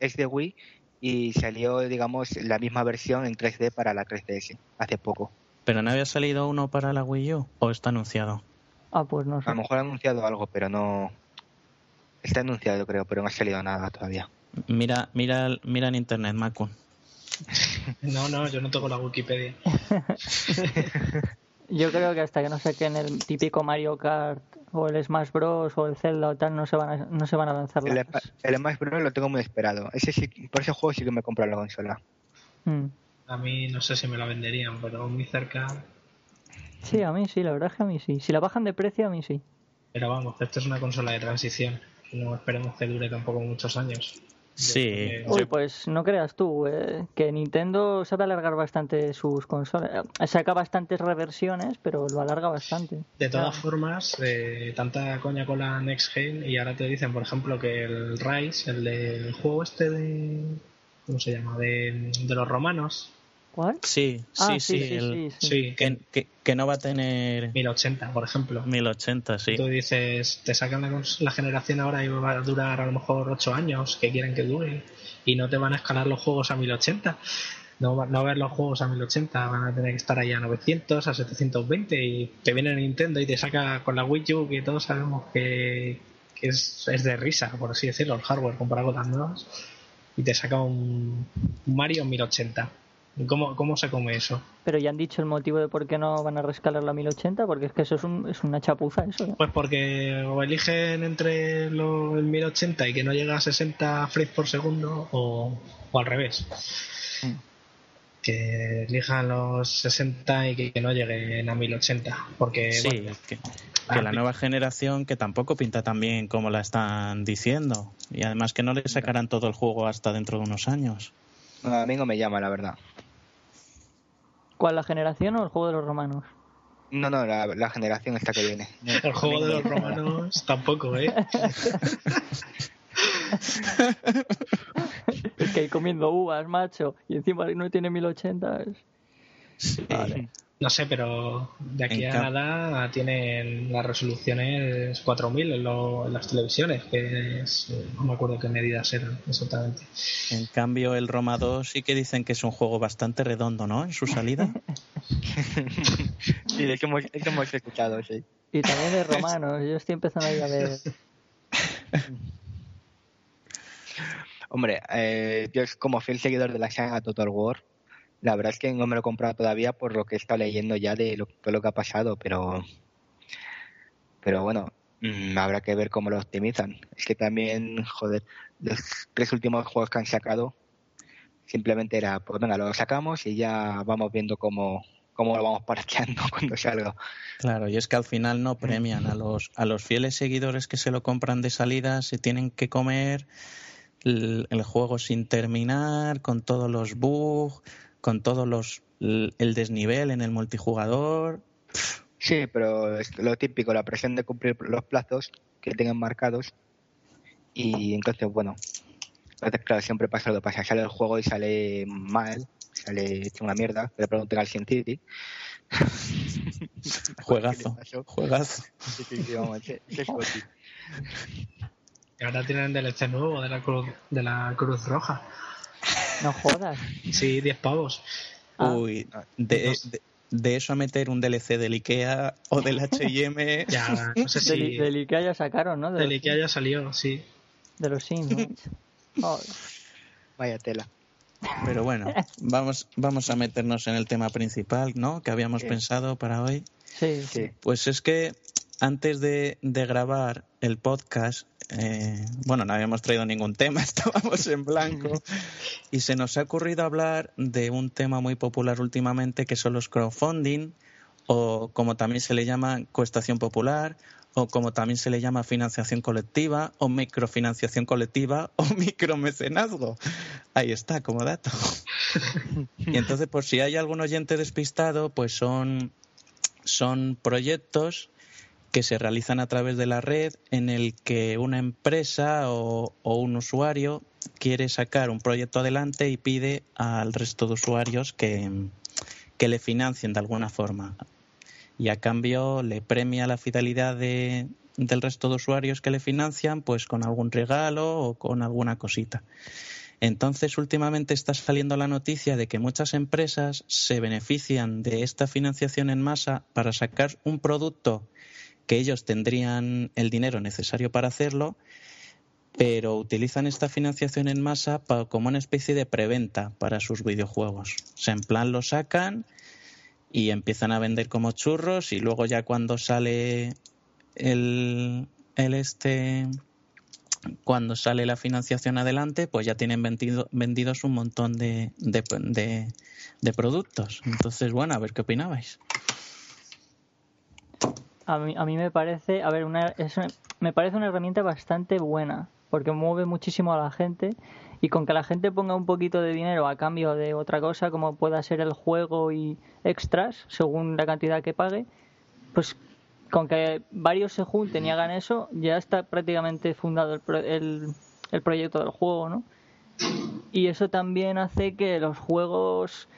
es de Wii y salió, digamos, la misma versión en 3D para la 3DS hace poco. ¿Pero no había salido uno para la Wii U o está anunciado? Ah, pues no sé. A lo mejor ha anunciado algo, pero no... Está anunciado, creo, pero no ha salido nada todavía. Mira, mira, mira en internet, Macun. No, no, yo no tengo la Wikipedia. yo creo que hasta que no saquen el típico Mario Kart o el Smash Bros o el Zelda o tal, no se van a, no se van a lanzar el, el Smash Bros lo tengo muy esperado. Ese sí, por ese juego sí que me compro la consola. Mm. A mí no sé si me la venderían, pero muy cerca. Sí, a mí sí, la verdad es que a mí sí. Si la bajan de precio, a mí sí. Pero vamos, esto es una consola de transición. No esperemos que dure tampoco muchos años. Sí. Uy, pues no creas tú, eh, que Nintendo sabe alargar bastante sus consolas. Eh, saca bastantes reversiones, pero lo alarga bastante. De todas formas, eh, tanta coña con la Next Gen y ahora te dicen, por ejemplo, que el Rise, el del juego este de... ¿Cómo se llama? De, de los romanos, ¿Cuál? Sí, ah, sí, sí, sí, que, que, no va a tener 1080, por ejemplo. 1080, sí. Tú dices, te sacan la, generación ahora y va a durar a lo mejor 8 años, que quieren que dure, y no te van a escalar los juegos a 1080. No, no a ver los juegos a 1080, van a tener que estar ahí a 900, a 720, y te viene Nintendo y te saca con la Wii U, que todos sabemos que, es, es, de risa, por así decirlo, el hardware comparado con las nuevas, y te saca un, un Mario en 1080 ¿Cómo, ¿Cómo se come eso? Pero ya han dicho el motivo de por qué no van a rescalar la 1080, porque es que eso es, un, es una chapuza eso. ¿eh? Pues porque o eligen entre lo, el 1080 y que no llega a 60 frames por segundo o, o al revés. Mm. Que elijan los 60 y que, no lleguen a 1080. Porque, sí, que, que la nueva generación que tampoco pinta tan bien como la están diciendo. Y además que no le sacarán todo el juego hasta dentro de unos años. a mí no me llama, la verdad. ¿Cuál, la generación o el juego de los romanos? No, no, la, generación esta que viene. El juego de los romanos tampoco, ¿eh? es que hay comiendo uvas, macho, y encima no tiene 1080. Sí. Vale. No sé, pero de aquí a nada tienen las resoluciones 4000 en, en, las televisiones, que es, no me acuerdo qué medidas eran exactamente. En cambio, el Roma 2 sí que dicen que es un juego bastante redondo, ¿no? En su salida. sí, es que hemos, es que hemos escuchado, sí. Y también de romanos, yo estoy empezando a ver. Hombre, eh, yo como fiel seguidor de la saga Total War, la verdad es que no me lo he comprado todavía por lo que he estado leyendo ya de lo, todo lo que ha pasado, pero pero bueno, Mm, habrá que ver cómo lo optimizan. Es que también, joder, los tres últimos juegos que han sacado simplemente era, pues venga, lo sacamos y ya vamos viendo cómo, cómo lo vamos parcheando cuando salga. Claro, y es que al final no premian a los, a los fieles seguidores que se lo compran de salida, se tienen que comer el, juego sin terminar, con todos los bugs, con todos los el desnivel en el multijugador. Sí, pero es lo típico, la presión de cumplir los plazos que tengan marcados. Y entonces, bueno, claro, siempre pasa lo que pasa. Sale el juego y sale mal, sale hecho una mierda. Le pregunten al City. juegazo, juegazo. Y ahora tienen DLC nuevo de la Cruz, de la Cruz Roja. No jodas. Sí, 10 pavos. Ah. Uy, de, de, eso a meter un DLC del Ikea o del HM. ya, no sé si. Del, Ikea ya sacaron, ¿no? del Ikea ya salió, sí. De los Sims, Vaya tela. Pero bueno, vamos, vamos a meternos en el tema principal, ¿no? Que habíamos pensado para hoy. Sí, sí. Pues es que antes de, de grabar el podcast, eh, bueno, no habíamos traído ningún tema, estábamos en blanco y se nos ha ocurrido hablar de un tema muy popular últimamente que son los crowdfunding o como también se le llama coestación popular o como también se le llama financiación colectiva o microfinanciación colectiva o micromecenazgo. Ahí está, como dato. Y entonces, por si hay algún oyente despistado, pues son, son proyectos que se realizan a través de la red en el que una empresa o, un usuario quiere sacar un proyecto adelante y pide al resto de usuarios que, que le financien de alguna forma. Y a cambio le premia la fidelidad de, del resto de usuarios que le financian, pues con algún regalo o con alguna cosita. Entonces, últimamente está saliendo la noticia de que muchas empresas se benefician de esta financiación en masa para sacar un producto que ellos tendrían el dinero necesario para hacerlo, pero utilizan esta financiación en masa como una especie de preventa para sus videojuegos. O sea, en plan lo sacan y empiezan a vender como churros y luego ya cuando sale el, el este cuando sale la financiación adelante, pues ya tienen vendido, vendidos un montón de, de, de productos. Entonces, bueno, a ver qué opinabais. A mí, a mí me parece, a ver, una, me parece una herramienta bastante buena, porque mueve muchísimo a la gente y con que la gente ponga un poquito de dinero a cambio de otra cosa, como pueda ser el juego y extras, según la cantidad que pague, pues con que varios se junten y hagan eso, ya está prácticamente fundado el, el, el proyecto del juego, ¿no? Y eso también hace que los juegos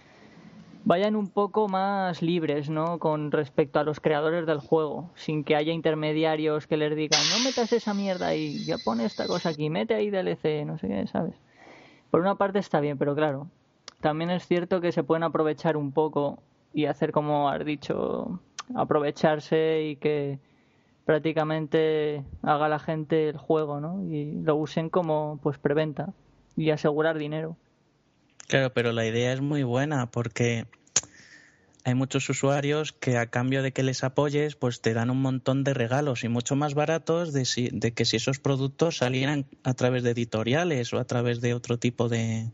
vayan un poco más libres, ¿no? Con respecto a los creadores del juego, sin que haya intermediarios que les digan, no metas esa mierda ahí, ya pone esta cosa aquí, mete ahí DLC, no sé qué, ¿sabes? Por una parte está bien, pero claro, también es cierto que se pueden aprovechar un poco y hacer como has dicho, aprovecharse y que prácticamente haga la gente el juego, ¿no? Y lo usen como pues preventa y asegurar dinero. Claro, pero la idea es muy buena porque hay muchos usuarios que a cambio de que les apoyes, pues te dan un montón de regalos y mucho más baratos de, si, de que si esos productos salieran a través de editoriales o a través de otro tipo de...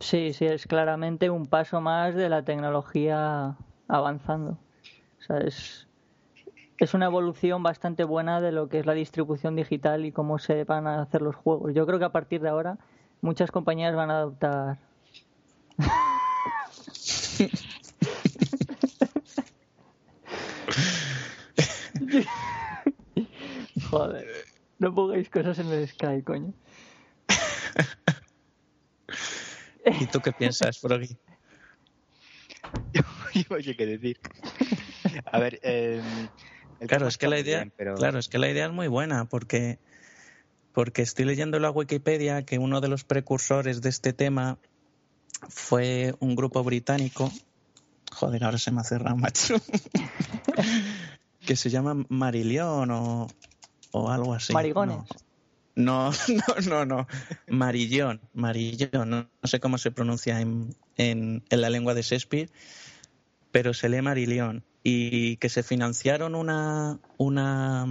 Sí, sí, es claramente un paso más de la tecnología avanzando. O sea, es, es una evolución bastante buena de lo que es la distribución digital y cómo se van a hacer los juegos. Yo creo que a partir de ahora muchas compañías van a adoptar. Joder, no pongáis cosas en el Sky, coño. ¿Y tú qué piensas, Froggy? Yo, yo sé qué decir. A ver, eh, claro, es que la idea, claro, es que la idea es muy buena porque porque estoy leyendo en la Wikipedia que uno de los precursores de este tema fue un grupo británico. Joder, ahora se me ha cerrado, macho. que se llama Marillion o, o algo así. Marigones. No, no, no, no. Marillón, Marillón. No, sé cómo se pronuncia en, en, en, la lengua de Shakespeare, pero se lee Marillion. y que se financiaron una, una,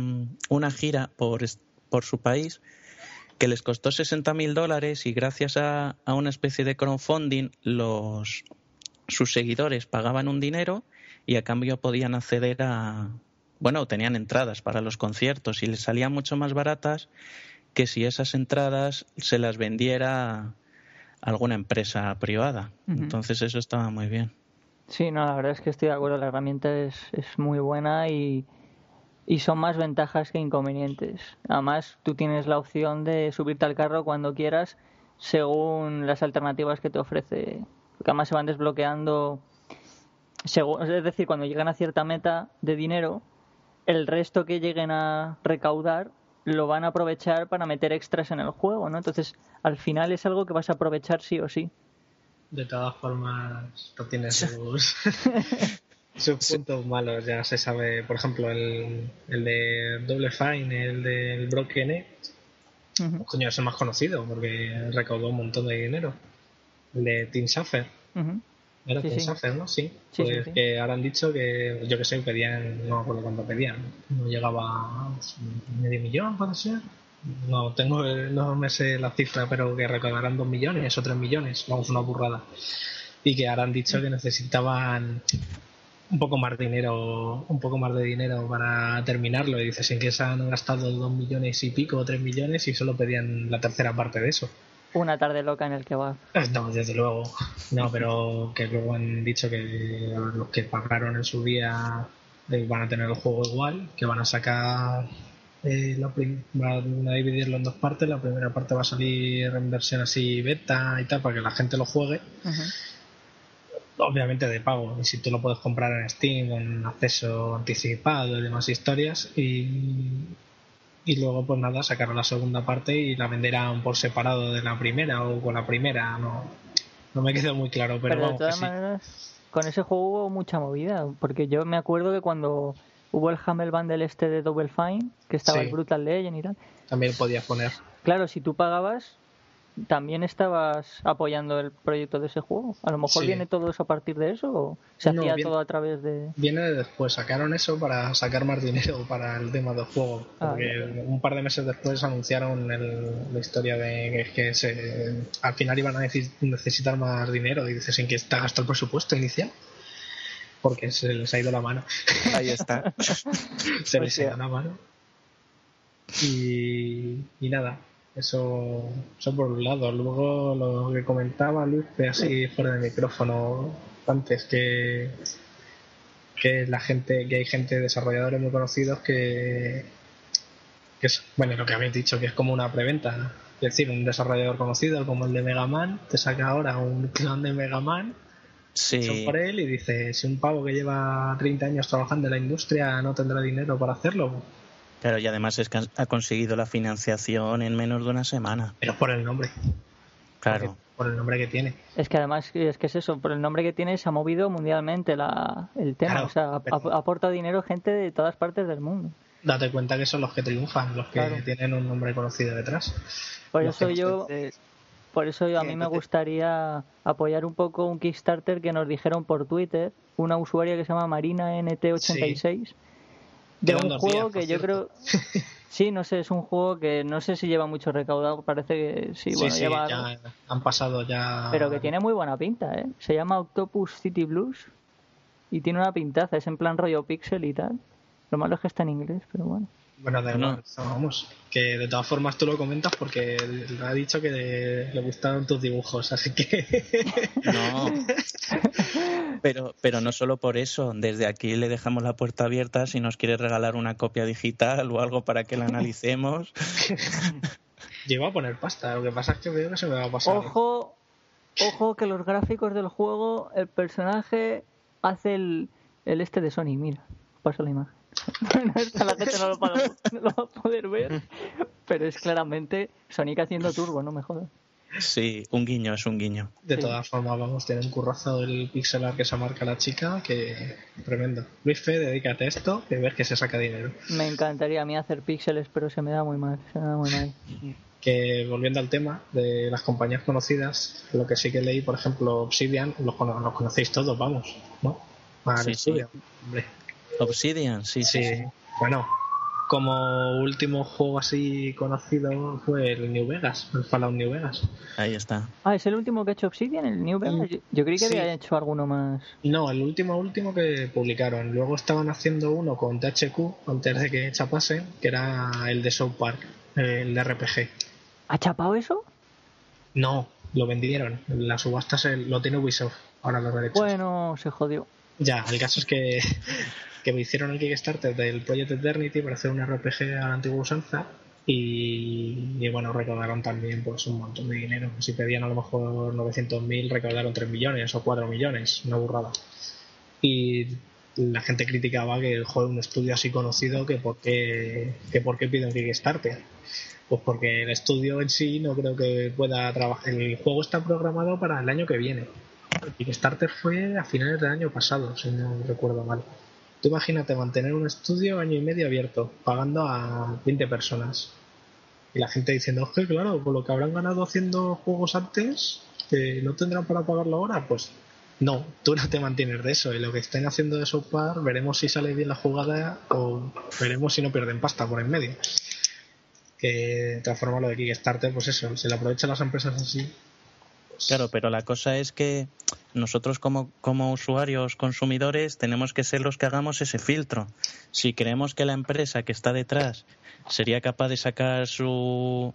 una gira por, por su país que les costó 60 mil dólares y gracias a, a, una especie de crowdfunding los, sus seguidores pagaban un dinero y a cambio podían acceder a, bueno, tenían entradas para los conciertos y les salían mucho más baratas que si esas entradas se las vendiera alguna empresa privada. Entonces eso estaba muy bien. Sí, no, la verdad es que estoy de acuerdo, la herramienta es, es muy buena y, y son más ventajas que inconvenientes. Además, tú tienes la opción de subirte al carro cuando quieras según las alternativas que te ofrece. Porque además se van desbloqueando, es decir, cuando llegan a cierta meta de dinero, el resto que lleguen a recaudar lo van a aprovechar para meter extras en el juego, ¿no? Entonces, al final es algo que vas a aprovechar sí o sí. De todas formas, no tiene sus, sus puntos malos, ya se sabe. Por ejemplo, el, el de Double Fine, el del Broken Edge, coño, es el más conocido porque recaudó un montón de dinero. El de Team Suffer. Era sí, sí. ¿no? Sí. pues que ahora han dicho que, yo que sé, pedían, no me acuerdo cuánto pedían, no llegaba a medio millón, puede ser. No tengo, no me sé la cifra, pero que recaudarán dos millones o tres millones, vamos, una burrada. Y que ahora han dicho que necesitaban un poco más de dinero, un poco más de dinero para terminarlo. Y dices, en que se han gastado dos millones y pico o tres millones y solo pedían la tercera parte de eso. Una tarde loca en el que va. No, desde luego. No, pero que luego han dicho que los que pagaron en su día eh, van a tener el juego igual, que van a sacar. Eh, la van a dividirlo en dos partes. La primera parte va a salir en versión así beta y tal, para que la gente lo juegue. Obviamente de pago. Y si tú lo puedes comprar en Steam, con acceso anticipado y demás historias. Y y luego pues nada sacaron la segunda parte y la venderán por separado de la primera o con la primera no no me quedó muy claro pero, vamos, de todas maneras con ese juego hubo mucha movida porque yo me acuerdo que cuando hubo el Hammer Bundle este de Double Fine que estaba el Brutal Legend y tal también podías poner claro si tú pagabas también estabas apoyando el proyecto de ese juego. A lo mejor viene todo eso a partir de eso o se hacía todo a través de. Viene después, sacaron eso para sacar más dinero para el tema del juego. Ah, porque un par de meses después anunciaron la historia de que, se, al final iban a necesitar más dinero y dices en que está gastado el presupuesto inicial. Porque se les ha ido la mano. Ahí está. se les ha ido la mano. Y, y nada, eso, eso por un lado. Luego lo que comentaba Luis, así fuera de micrófono antes, que, que la gente, que hay gente, desarrolladores muy conocidos que, que es, bueno, lo que habéis dicho, que es como una preventa. Es decir, un desarrollador conocido como el de Mega Man te saca ahora un clon de Mega Man sí. por él y dice, si un pavo que lleva 30 años trabajando en la industria no tendrá dinero para hacerlo, Claro, y además es que ha conseguido la financiación en menos de una semana. Pero por el nombre. Claro. Por el nombre que tiene. Es que además es que es eso, por el nombre que tiene se ha movido mundialmente la, el tema. o sea, aporta dinero gente de todas partes del mundo. Date cuenta que son los que triunfan, los que tienen un nombre conocido detrás. Por eso yo... Por eso yo, a mí me gustaría apoyar un poco un Kickstarter que nos dijeron por Twitter, una usuaria que se llama Marina NT86, de un juego que yo creo sí no sé es un juego que no sé si lleva mucho recaudado parece que sí, bueno lleva ya han pasado ya pero que tiene muy buena pinta eh se llama Octopus City Blues y tiene una pintaza es en plan rollo pixel y tal. Lo malo es que está en inglés pero bueno. Bueno, de no. vamos, que de todas formas tú lo comentas porque ha dicho que le, gustaron tus dibujos, así que... No, pero, pero no solo por eso, desde aquí le dejamos la puerta abierta si nos quiere regalar una copia digital o algo para que la analicemos. Llevo a poner pasta, lo que pasa es que veo que se me va a pasar. Ojo, ojo que los gráficos del juego, el personaje hace el, el este de Sony, mira, paso la imagen. la gente no lo, va a poder ver, pero es claramente Sonic haciendo turbo, no me jodas. Sí, un guiño, es un guiño. De todas formas, vamos, tiene un currazo el pixel art que se marca la chica, que tremendo. Luis Fe, dedícate a esto, que ver que se saca dinero. Me encantaría a mí hacer píxeles, pero se me da muy mal, se me da muy mal. Que volviendo al tema de las compañías conocidas, lo que sí que leí, por ejemplo, Obsidian, los, conocéis todos, vamos, ¿no? sí, sí. Hombre Obsidian, sí, sí. sí. Bueno, como último juego así conocido fue el New Vegas, el Fallout New Vegas. Ahí está. Ah, es el último que ha hecho Obsidian, el New Vegas. Mm, yo, creí que había hecho alguno más. No, el último último que publicaron. Luego estaban haciendo uno con THQ antes de que chapase, que era el de South Park, el de RPG. ¿Ha chapado eso? No, lo vendieron. La subasta se, lo tiene Ubisoft. Ahora los derechos. Bueno, se jodió. Ya, el caso es que que me hicieron el Kickstarter del Project Eternity para hacer un RPG a la antigua usanza y, bueno, recaudaron también pues un montón de dinero. Si pedían a lo mejor 900.000, recaudaron 3 millones o 4 millones, una burrada. Y la gente criticaba que juego un estudio así conocido que por qué, que por qué Kickstarter. Pues porque el estudio en sí no creo que pueda trabajar. El juego está programado para el año que viene. El Kickstarter fue a finales del año pasado, si no recuerdo mal imagínate mantener un estudio año y medio abierto, pagando a 20 personas. Y la gente diciendo, que claro, con lo que habrán ganado haciendo juegos antes, no tendrán para pagarlo ahora, pues no, tú no te mantienes de eso. Y lo que estén haciendo de Sopar, veremos si sale bien la jugada o veremos si no pierden pasta por en medio. Que transforma lo de Kickstarter, pues eso, se le aprovechan las empresas así, Claro, pero la cosa es que nosotros como, como usuarios, consumidores, tenemos que ser los que hagamos ese filtro. Si creemos que la empresa que está detrás sería capaz de sacar su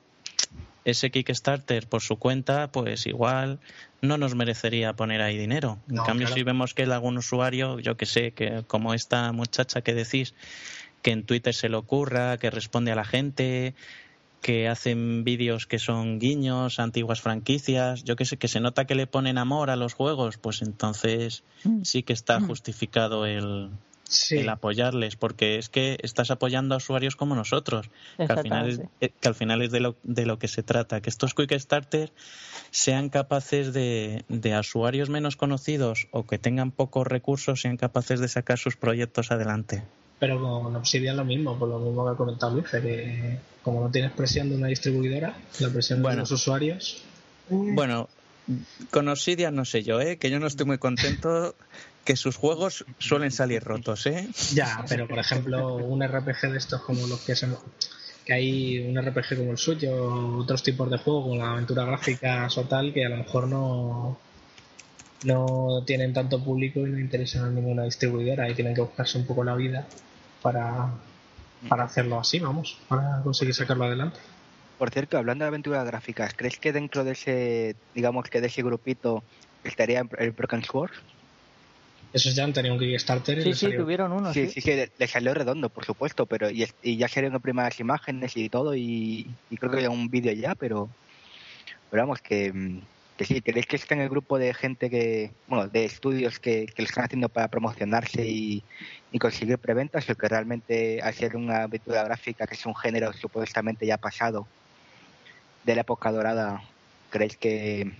ese Kickstarter por su cuenta, pues igual no nos merecería poner ahí dinero. En cambio, si vemos que algún usuario, yo que sé, que como esta muchacha que decís, que en Twitter se le ocurra, que responde a la gente, que hacen vídeos que son guiños, antiguas franquicias, yo que sé, que se nota que le ponen amor a los juegos, pues entonces mm. sí que está mm. justificado el, el apoyarles, porque es que estás apoyando a usuarios como nosotros, que al final es, eh, que al final es de, lo, de lo que se trata, que estos Quick Starter sean capaces de, de a usuarios menos conocidos o que tengan pocos recursos, sean capaces de sacar sus proyectos adelante. Pero con Obsidian lo mismo, por lo mismo que ha comentado Luis, que como no tienes presión de una distribuidora, la presión de los usuarios. Bueno, con Obsidian no sé yo, ¿eh? que yo no estoy muy contento que sus juegos suelen salir rotos, ¿eh? Ya, pero por ejemplo, un RPG de estos como los que se que hay un RPG como el suyo, otros tipos de juegos como la aventura gráfica o tal, que a lo mejor no no tienen tanto público y no interesan a ninguna distribuidora y tienen que buscarse un poco la vida para, para hacerlo así, vamos, para conseguir sacarlo adelante. Por cierto, hablando de aventuras gráficas, ¿crees que dentro de ese, digamos que de ese grupito estaría el Broken Sword? Esos ya han tenido un Kickstarter. Sí, sí, tuvieron uno. Sí, sí, sí, le, salió redondo, por supuesto, pero y, ya salieron primeras imágenes y todo, y, creo que había un vídeo ya, pero, pero vamos, que, mm, que sí, ¿creéis que está en el grupo de gente que, bueno, de estudios que, que lo están haciendo para promocionarse y, conseguir preventas o que realmente hacer una aventura gráfica que es un género supuestamente ya pasado de la época dorada, creéis que,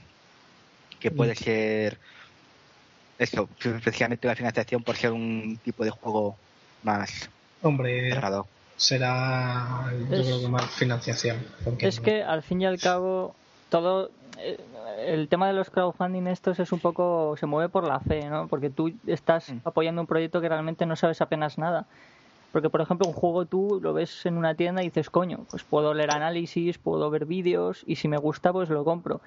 que puede ser eso, especialmente la financiación por ser un tipo de juego más Hombre, será yo creo que más financiación. Es que al fin y al cabo todo eh, el tema de los crowdfunding estos es un poco se mueve por la fe, ¿no? Porque tú estás mm. apoyando un proyecto que realmente no sabes apenas nada. Porque, por ejemplo, un juego tú lo ves en una tienda y dices, coño, pues puedo leer análisis, puedo ver vídeos y si me gusta, pues lo compro.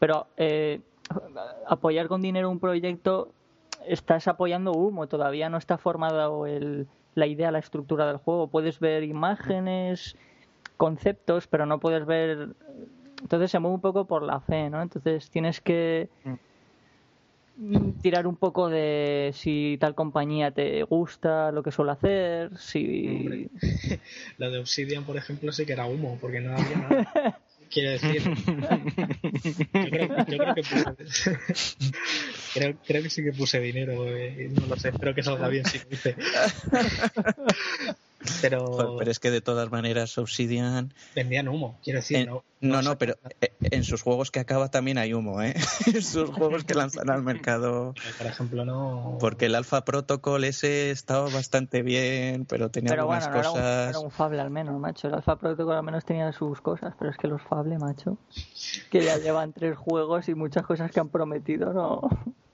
Pero eh, apoyar con dinero un proyecto, estás apoyando humo, todavía no está formada el, la idea, la estructura del juego. Puedes ver imágenes, conceptos, pero no puedes ver entonces se mueve un poco por la fe, ¿no? Entonces tienes que mm. tirar un poco de si tal compañía te gusta lo que suele hacer, si... Lo de Obsidian, por ejemplo, sí que era humo, porque no había nada. Quiero decir, yo creo, yo creo que puse, creo, creo, que sí que puse dinero, eh, no lo sé, espero que salga bien si lo hice. Pero... pero es que de todas maneras Obsidian... Vendían humo, quiero decir. no, no, no, pero eh, en sus juegos que acaba también hay humo, ¿eh? en sus juegos que lanzan al mercado... Por ejemplo, no... Porque el Alpha Protocol ese estaba bastante bien, pero tenía algunas cosas... Era un, era un, Fable al menos, macho. El Alpha Protocol al menos tenía sus cosas, pero es que los Fable, macho, que ya llevan tres juegos y muchas cosas que han prometido, ¿no?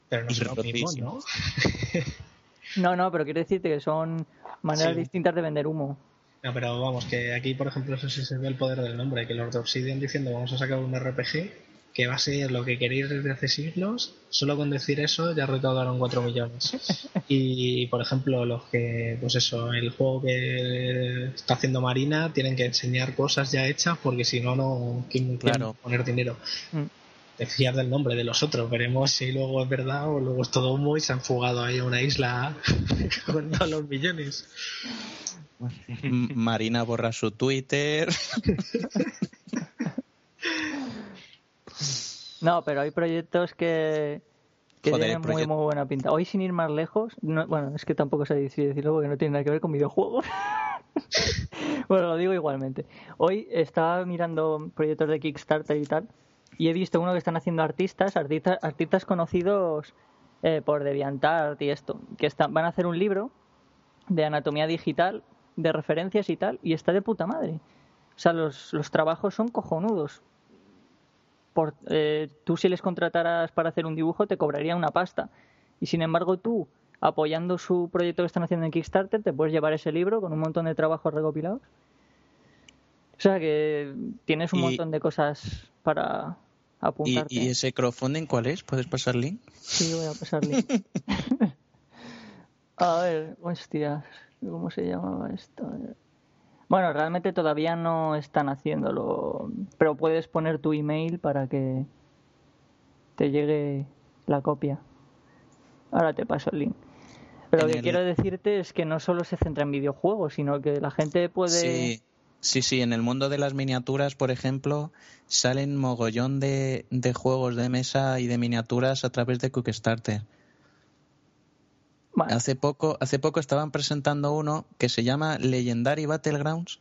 Pero no son los mismos, ¿no? No, no, pero quiero decirte que son maneras distintas de vender humo. No, pero vamos, que aquí, por ejemplo, eso sí se ve el poder del nombre, que los de Obsidian diciendo vamos a sacar un RPG que va a ser lo que queréis desde hace siglos, solo con decir eso ya recaudaron 4 millones. Y, por ejemplo, los que, pues eso, el juego que está haciendo Marina tienen que enseñar cosas ya hechas porque si no, no, ¿quién, claro. poner dinero? Mm. De fiar del nombre de los otros, veremos si luego es verdad o luego es todo humo y se han fugado ahí a una isla con todos los millones. Marina borra su Twitter. No, pero hay proyectos que, tienen muy, muy buena pinta. Hoy, sin ir más lejos, bueno, es que tampoco sé decirlo porque no tiene nada que ver con videojuegos. bueno, lo digo igualmente. Hoy estaba mirando proyectos de Kickstarter y tal, y he visto uno que están haciendo artistas, artistas, artistas conocidos eh, por DeviantArt y esto, que están, van a hacer un libro de anatomía digital, de referencias y tal, y está de puta madre. O sea, los, los trabajos son cojonudos por, eh, tú si les contrataras para hacer un dibujo te cobraría una pasta. Y sin embargo tú, apoyando su proyecto que están haciendo en Kickstarter, te puedes llevar ese libro con un montón de trabajos recopilados. O sea que tienes un montón de cosas para apuntarte. ¿Y, ese crowdfunding cuál es? ¿Puedes pasar link? Sí, voy a pasar link. a ver, hostias, ¿cómo se llamaba esto? Bueno, realmente todavía no están haciéndolo, pero puedes poner tu email para que te llegue la copia. Ahora te paso el link. Pero lo que quiero decirte es que no solo se centra en videojuegos, sino que la gente puede... Sí, sí, sí. en el mundo de las miniaturas, por ejemplo, salen mogollón de, de juegos de mesa y de miniaturas a través de Kickstarter. Hace poco, hace poco estaban presentando uno que se llama Legendary Battlegrounds,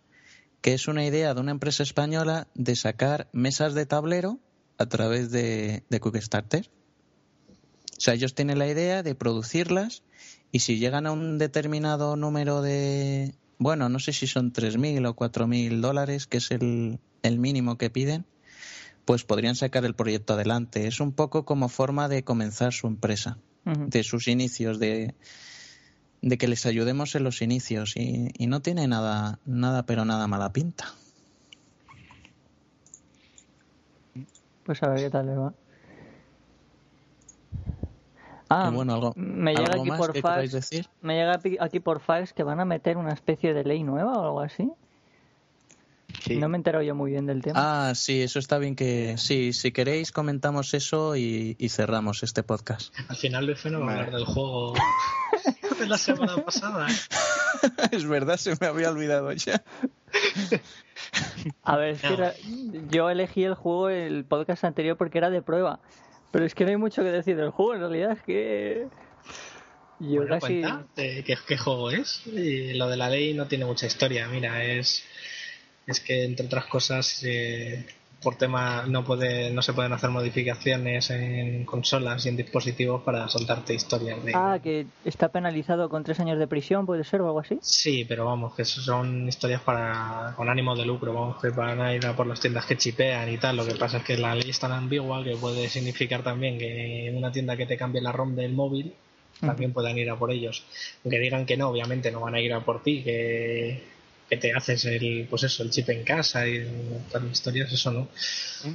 que es una idea de una empresa española de sacar mesas de tablero a través de, de Kickstarter. O sea, ellos tienen la idea de producirlas y si llegan a un determinado número de, bueno, no sé si son 3.000 o 4.000 dólares, que es el, el mínimo que piden, pues podrían sacar el proyecto adelante. Es un poco como forma de comenzar su empresa de sus inicios, de, de que les ayudemos en los inicios y, y, no tiene nada, nada pero nada mala pinta. Pues a ver qué tal le va. Ah, bueno, algo, me llega aquí por fax, decir? Me llega aquí por fax que van a meter una especie de ley nueva o algo así. No me entero yo muy bien del tema. Ah, sí, eso está bien que... Sí, si queréis comentamos eso y, cerramos este podcast. Al final de no va a hablar del juego de la semana pasada. es verdad, se me había olvidado ya. A ver, yo elegí el juego el podcast anterior porque era de prueba. Pero es que no hay mucho que decir del juego, en realidad es que... Yo casi... ¿Qué, ¿Qué, juego es? Y lo de la ley no tiene mucha historia. Mira, es es que entre otras cosas eh, por tema no puede no se pueden hacer modificaciones en consolas y en dispositivos para soltarte historias de ah que está penalizado con tres años de prisión puede ser o algo así. Sí pero vamos que son historias para con ánimo de lucro vamos que van a ir a por las tiendas que chipean y tal. Lo que pasa es que la ley es tan ambigua que puede significar también que en una tienda que te cambie la ROM del móvil también puedan ir a por ellos. Aunque digan que no obviamente no van a ir a por ti que que te haces el pues eso el chip en casa y todas las historias eso no.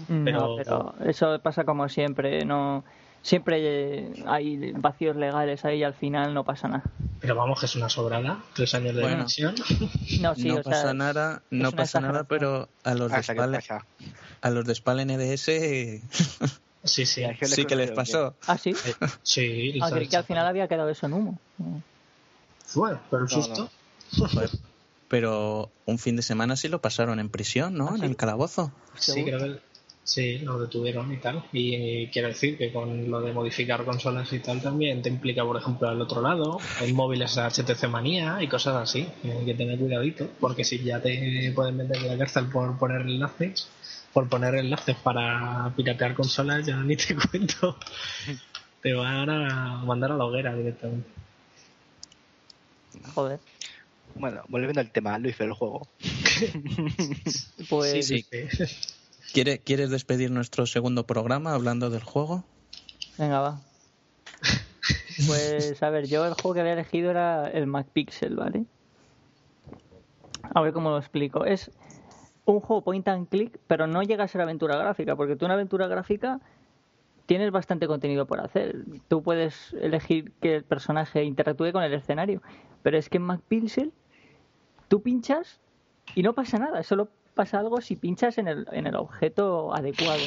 Mm, pero... eso pasa como siempre no siempre hay vacíos legales ahí y al final no pasa nada. Pero vamos que es una sobrada tres años de bueno, no, sí, no pasa nada no pasa nada pero a los de Spal, a los de Spal NDS sí sí. Sí que les pasó. ah sí. Sí ah, que al final había quedado eso en humo bueno pero el susto pero un fin de semana sí lo pasaron en prisión, ¿no? ¿Ah, en el calabozo. Sí, creo que sí, lo detuvieron y tal. Y, quiero decir que con lo de modificar consolas y tal también te implica, por ejemplo, al otro lado, el móvil es HTC Manía y cosas así. Hay que tener cuidadito, porque si ya te pueden meter en la cárcel por poner enlaces, por poner enlaces para piratear consolas, ya ni te cuento. te van a mandar a la hoguera directamente. Joder. Bueno, volviendo al tema, Luis, del juego. pues sí, ¿Quieres despedir nuestro segundo programa hablando del juego? Venga, va. Pues a ver, yo el juego que había elegido era el MacPixel, ¿vale? A ver cómo lo explico. Es un juego point and click, pero no llega a ser aventura gráfica, porque tú una aventura gráfica tienes bastante contenido por hacer. Tú puedes elegir que el personaje interactúe con el escenario, pero es que en MacPixel tú pinchas y no pasa nada, solo pasa algo si pinchas en el, en el objeto adecuado.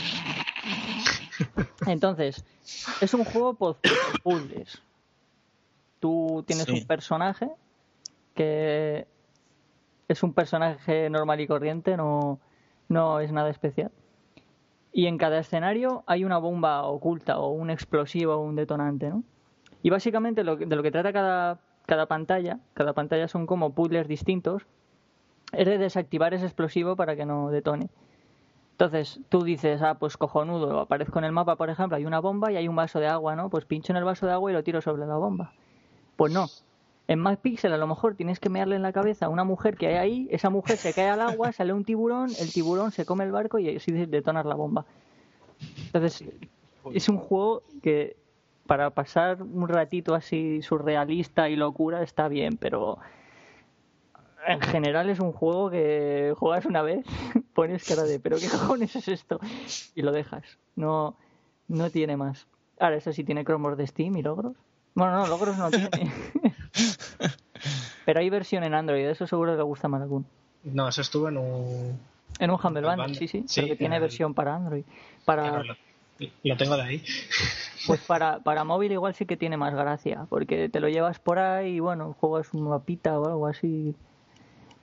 Entonces, es un juego por puzzles. Tú tienes un personaje que es un personaje normal y corriente, no, no es nada especial. Y en cada escenario hay una bomba oculta o un explosivo o un detonante, ¿no? Y básicamente lo, de lo que trata cada, cada pantalla, cada pantalla son como puzzles distintos, es de desactivar ese explosivo para que no detone. Entonces tú dices, ah, pues cojonudo, aparezco en el mapa, por ejemplo, hay una bomba y hay un vaso de agua, ¿no? Pues pincho en el vaso de agua y lo tiro sobre la bomba. Pues no. En MacPixel a lo mejor tienes que mearle en la cabeza a una mujer que hay ahí, esa mujer se cae al agua, sale un tiburón, el tiburón se come el barco y así detonar la bomba. Entonces, es un juego que para pasar un ratito así surrealista y locura está bien, pero en general es un juego que juegas una vez, pones cara de, pero qué cojones es esto y lo dejas. No, no tiene más. Ahora, eso sí tiene cromos de Steam y logros. Bueno, no, logros no tiene. pero hay versión en Android, eso seguro que le gusta más algún. No, eso estuvo en un. En un Humble Bundle, sí, sí. sí que tiene versión para Android. Para... lo, tengo de ahí. Pues para, para móvil igual sí que tiene más gracia, porque te lo llevas por ahí y bueno, juegas un mapita o algo así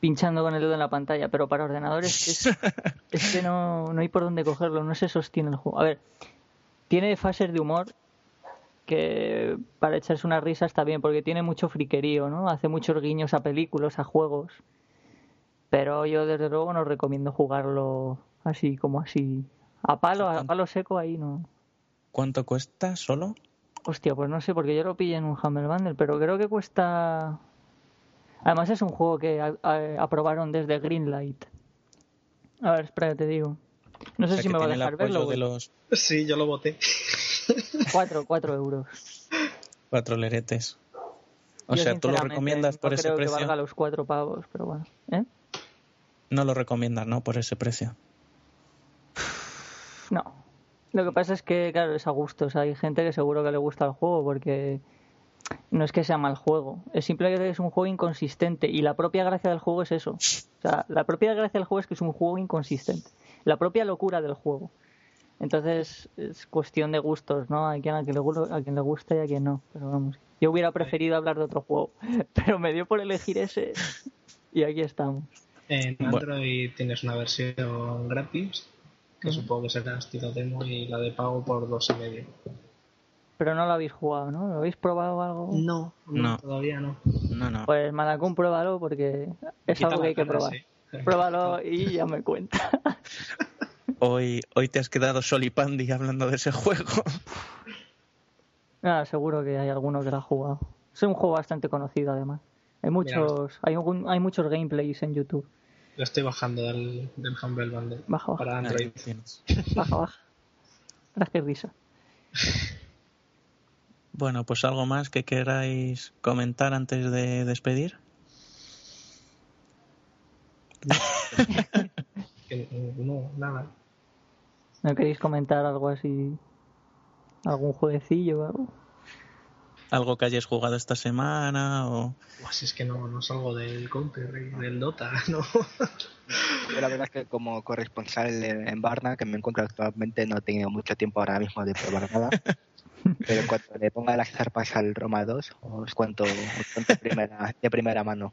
pinchando con el dedo en la pantalla, pero para ordenadores es, es que no, no hay por dónde cogerlo, no se sostiene el juego. A ver, tiene fases de humor que para echarse una risa está bien, porque tiene mucho friquerío, ¿no? Hace muchos guiños a películas, a juegos. Pero yo desde luego no recomiendo jugarlo así como así. A palo, a palo seco ahí no. ¿Cuánto cuesta solo? Hostia, pues no sé, porque yo lo pillé en un Hammer Bundle, pero creo que cuesta Además es un juego que aprobaron desde Greenlight. A ver, espera, te digo. No sé si me va a dejar verlo. De los... Sí, yo lo voté. Cuatro, cuatro euros. Cuatro leretes. O sea, ¿tú lo recomiendas por ese creo precio? Que valga los cuatro pavos, pero bueno. ¿Eh? No lo recomiendas, ¿no? Por ese precio. No. Lo que pasa es que, claro, es a gusto. O sea, hay gente que seguro que le gusta el juego porque no es que sea mal juego, es simplemente es un juego inconsistente y la propia gracia del juego es eso. O sea, la propia gracia del juego es que es un juego inconsistente. La propia locura del juego. Entonces es cuestión de gustos, ¿no? Hay quien a quien le, a quien le gusta y a quien no. Pero vamos, yo hubiera preferido hablar de otro juego, pero me dio por elegir ese y aquí estamos. En Android tienes una versión gratis, que supongo que será estilo demo, y la de pago por dos y medio. Pero no lo habéis jugado, ¿no? ¿Lo habéis probado algo? No, no, todavía no. No, no. Pues Malacún, pruébalo porque es algo que hay que probar. Pruébalo y ya me cuenta. Hoy, hoy te has quedado solipandi hablando de ese juego. Ah, seguro que hay alguno que lo ha jugado. Es un juego bastante conocido además. Hay muchos, hay, hay muchos gameplays en YouTube. Lo estoy bajando del, del Humble Bundle. Baja, baja. Para Android. Baja, baja. Gracias, risa. Bueno, pues algo más que queráis comentar antes de despedir. no, nada. ¿No queréis comentar algo así? ¿Algún jueguecillo o algo? ¿Algo que hayáis jugado esta semana? O... Pues es que no, no salgo del Counter, del Dota, ¿no? Yo la verdad es que como corresponsal en Barna, que me encuentro actualmente, no he tenido mucho tiempo ahora mismo de probar nada. Pero en cuanto le ponga las zarpas al Roma 2, os cuento, de, primera, de primera mano.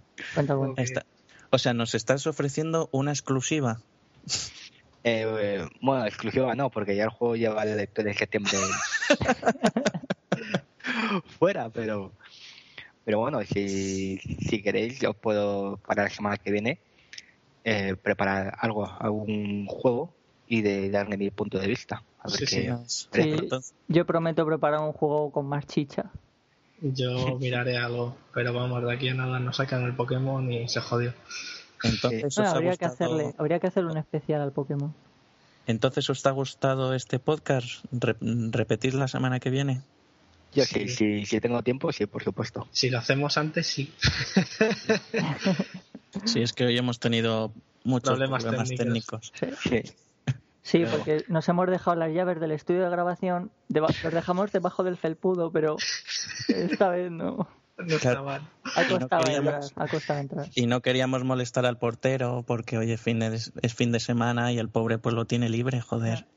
o sea, nos estás ofreciendo una exclusiva. Eh, bueno, exclusiva no, porque ya el juego lleva el de septiembre fuera, pero pero bueno, si, si queréis, yo puedo para la semana que viene eh, preparar algo, algún juego y de darle mi punto de vista. A ver qué yo prometo preparar un juego con más chicha. Yo miraré algo, pero vamos, de aquí a nada nos sacan el Pokémon y se jodió. Entonces, habría, que hacerle, habría que hacerle un especial al Pokémon. Entonces, ¿os ha gustado este podcast? ¿Repetir la semana que viene? Yo sí, sí, sí tengo tiempo, sí, por supuesto. Si lo hacemos antes, sí. Sí, es que hoy hemos tenido muchos Problemas problemas, técnicos. técnicos. Sí. Sí, Pero- porque nos hemos dejado las llaves del estudio de grabación, deba- los dejamos debajo del felpudo, pero esta vez no. No está mal. Ha Y no costado queríamos- entrar, ha costado entrar. Y no queríamos molestar al portero porque hoy es fin de, es fin de semana y el pobre pues lo tiene libre, joder.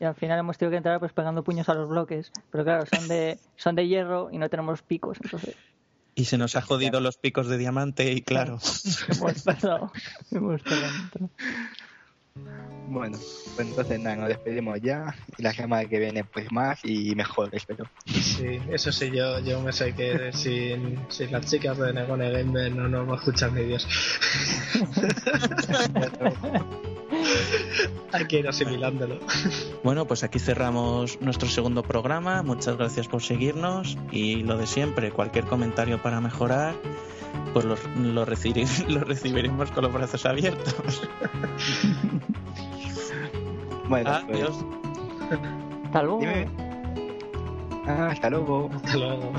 Y al final hemos tenido que entrar pues pegando puños a los bloques, pero claro, son de son de hierro y no tenemos picos, entonces Y se nos ha jodido los picos de diamante y claro. hemos tardado, hemos tardado. Bueno, pues entonces nada, nos despedimos ya. Y la semana que viene, pues más y mejor, espero. Sí, eso sí, yo, yo me sé que sin, sin las chicas de Negone Gamer no nos va a escuchar ni Dios. Hay que ir asimilándolo. Bueno, pues aquí cerramos nuestro segundo programa. Muchas gracias por seguirnos y lo de siempre, cualquier comentario para mejorar, pues lo, lo recibir- lo recibiremos con los brazos abiertos. Bueno, pues, Adiós. Hasta luego. dime. Ah, hasta luego. Hasta luego.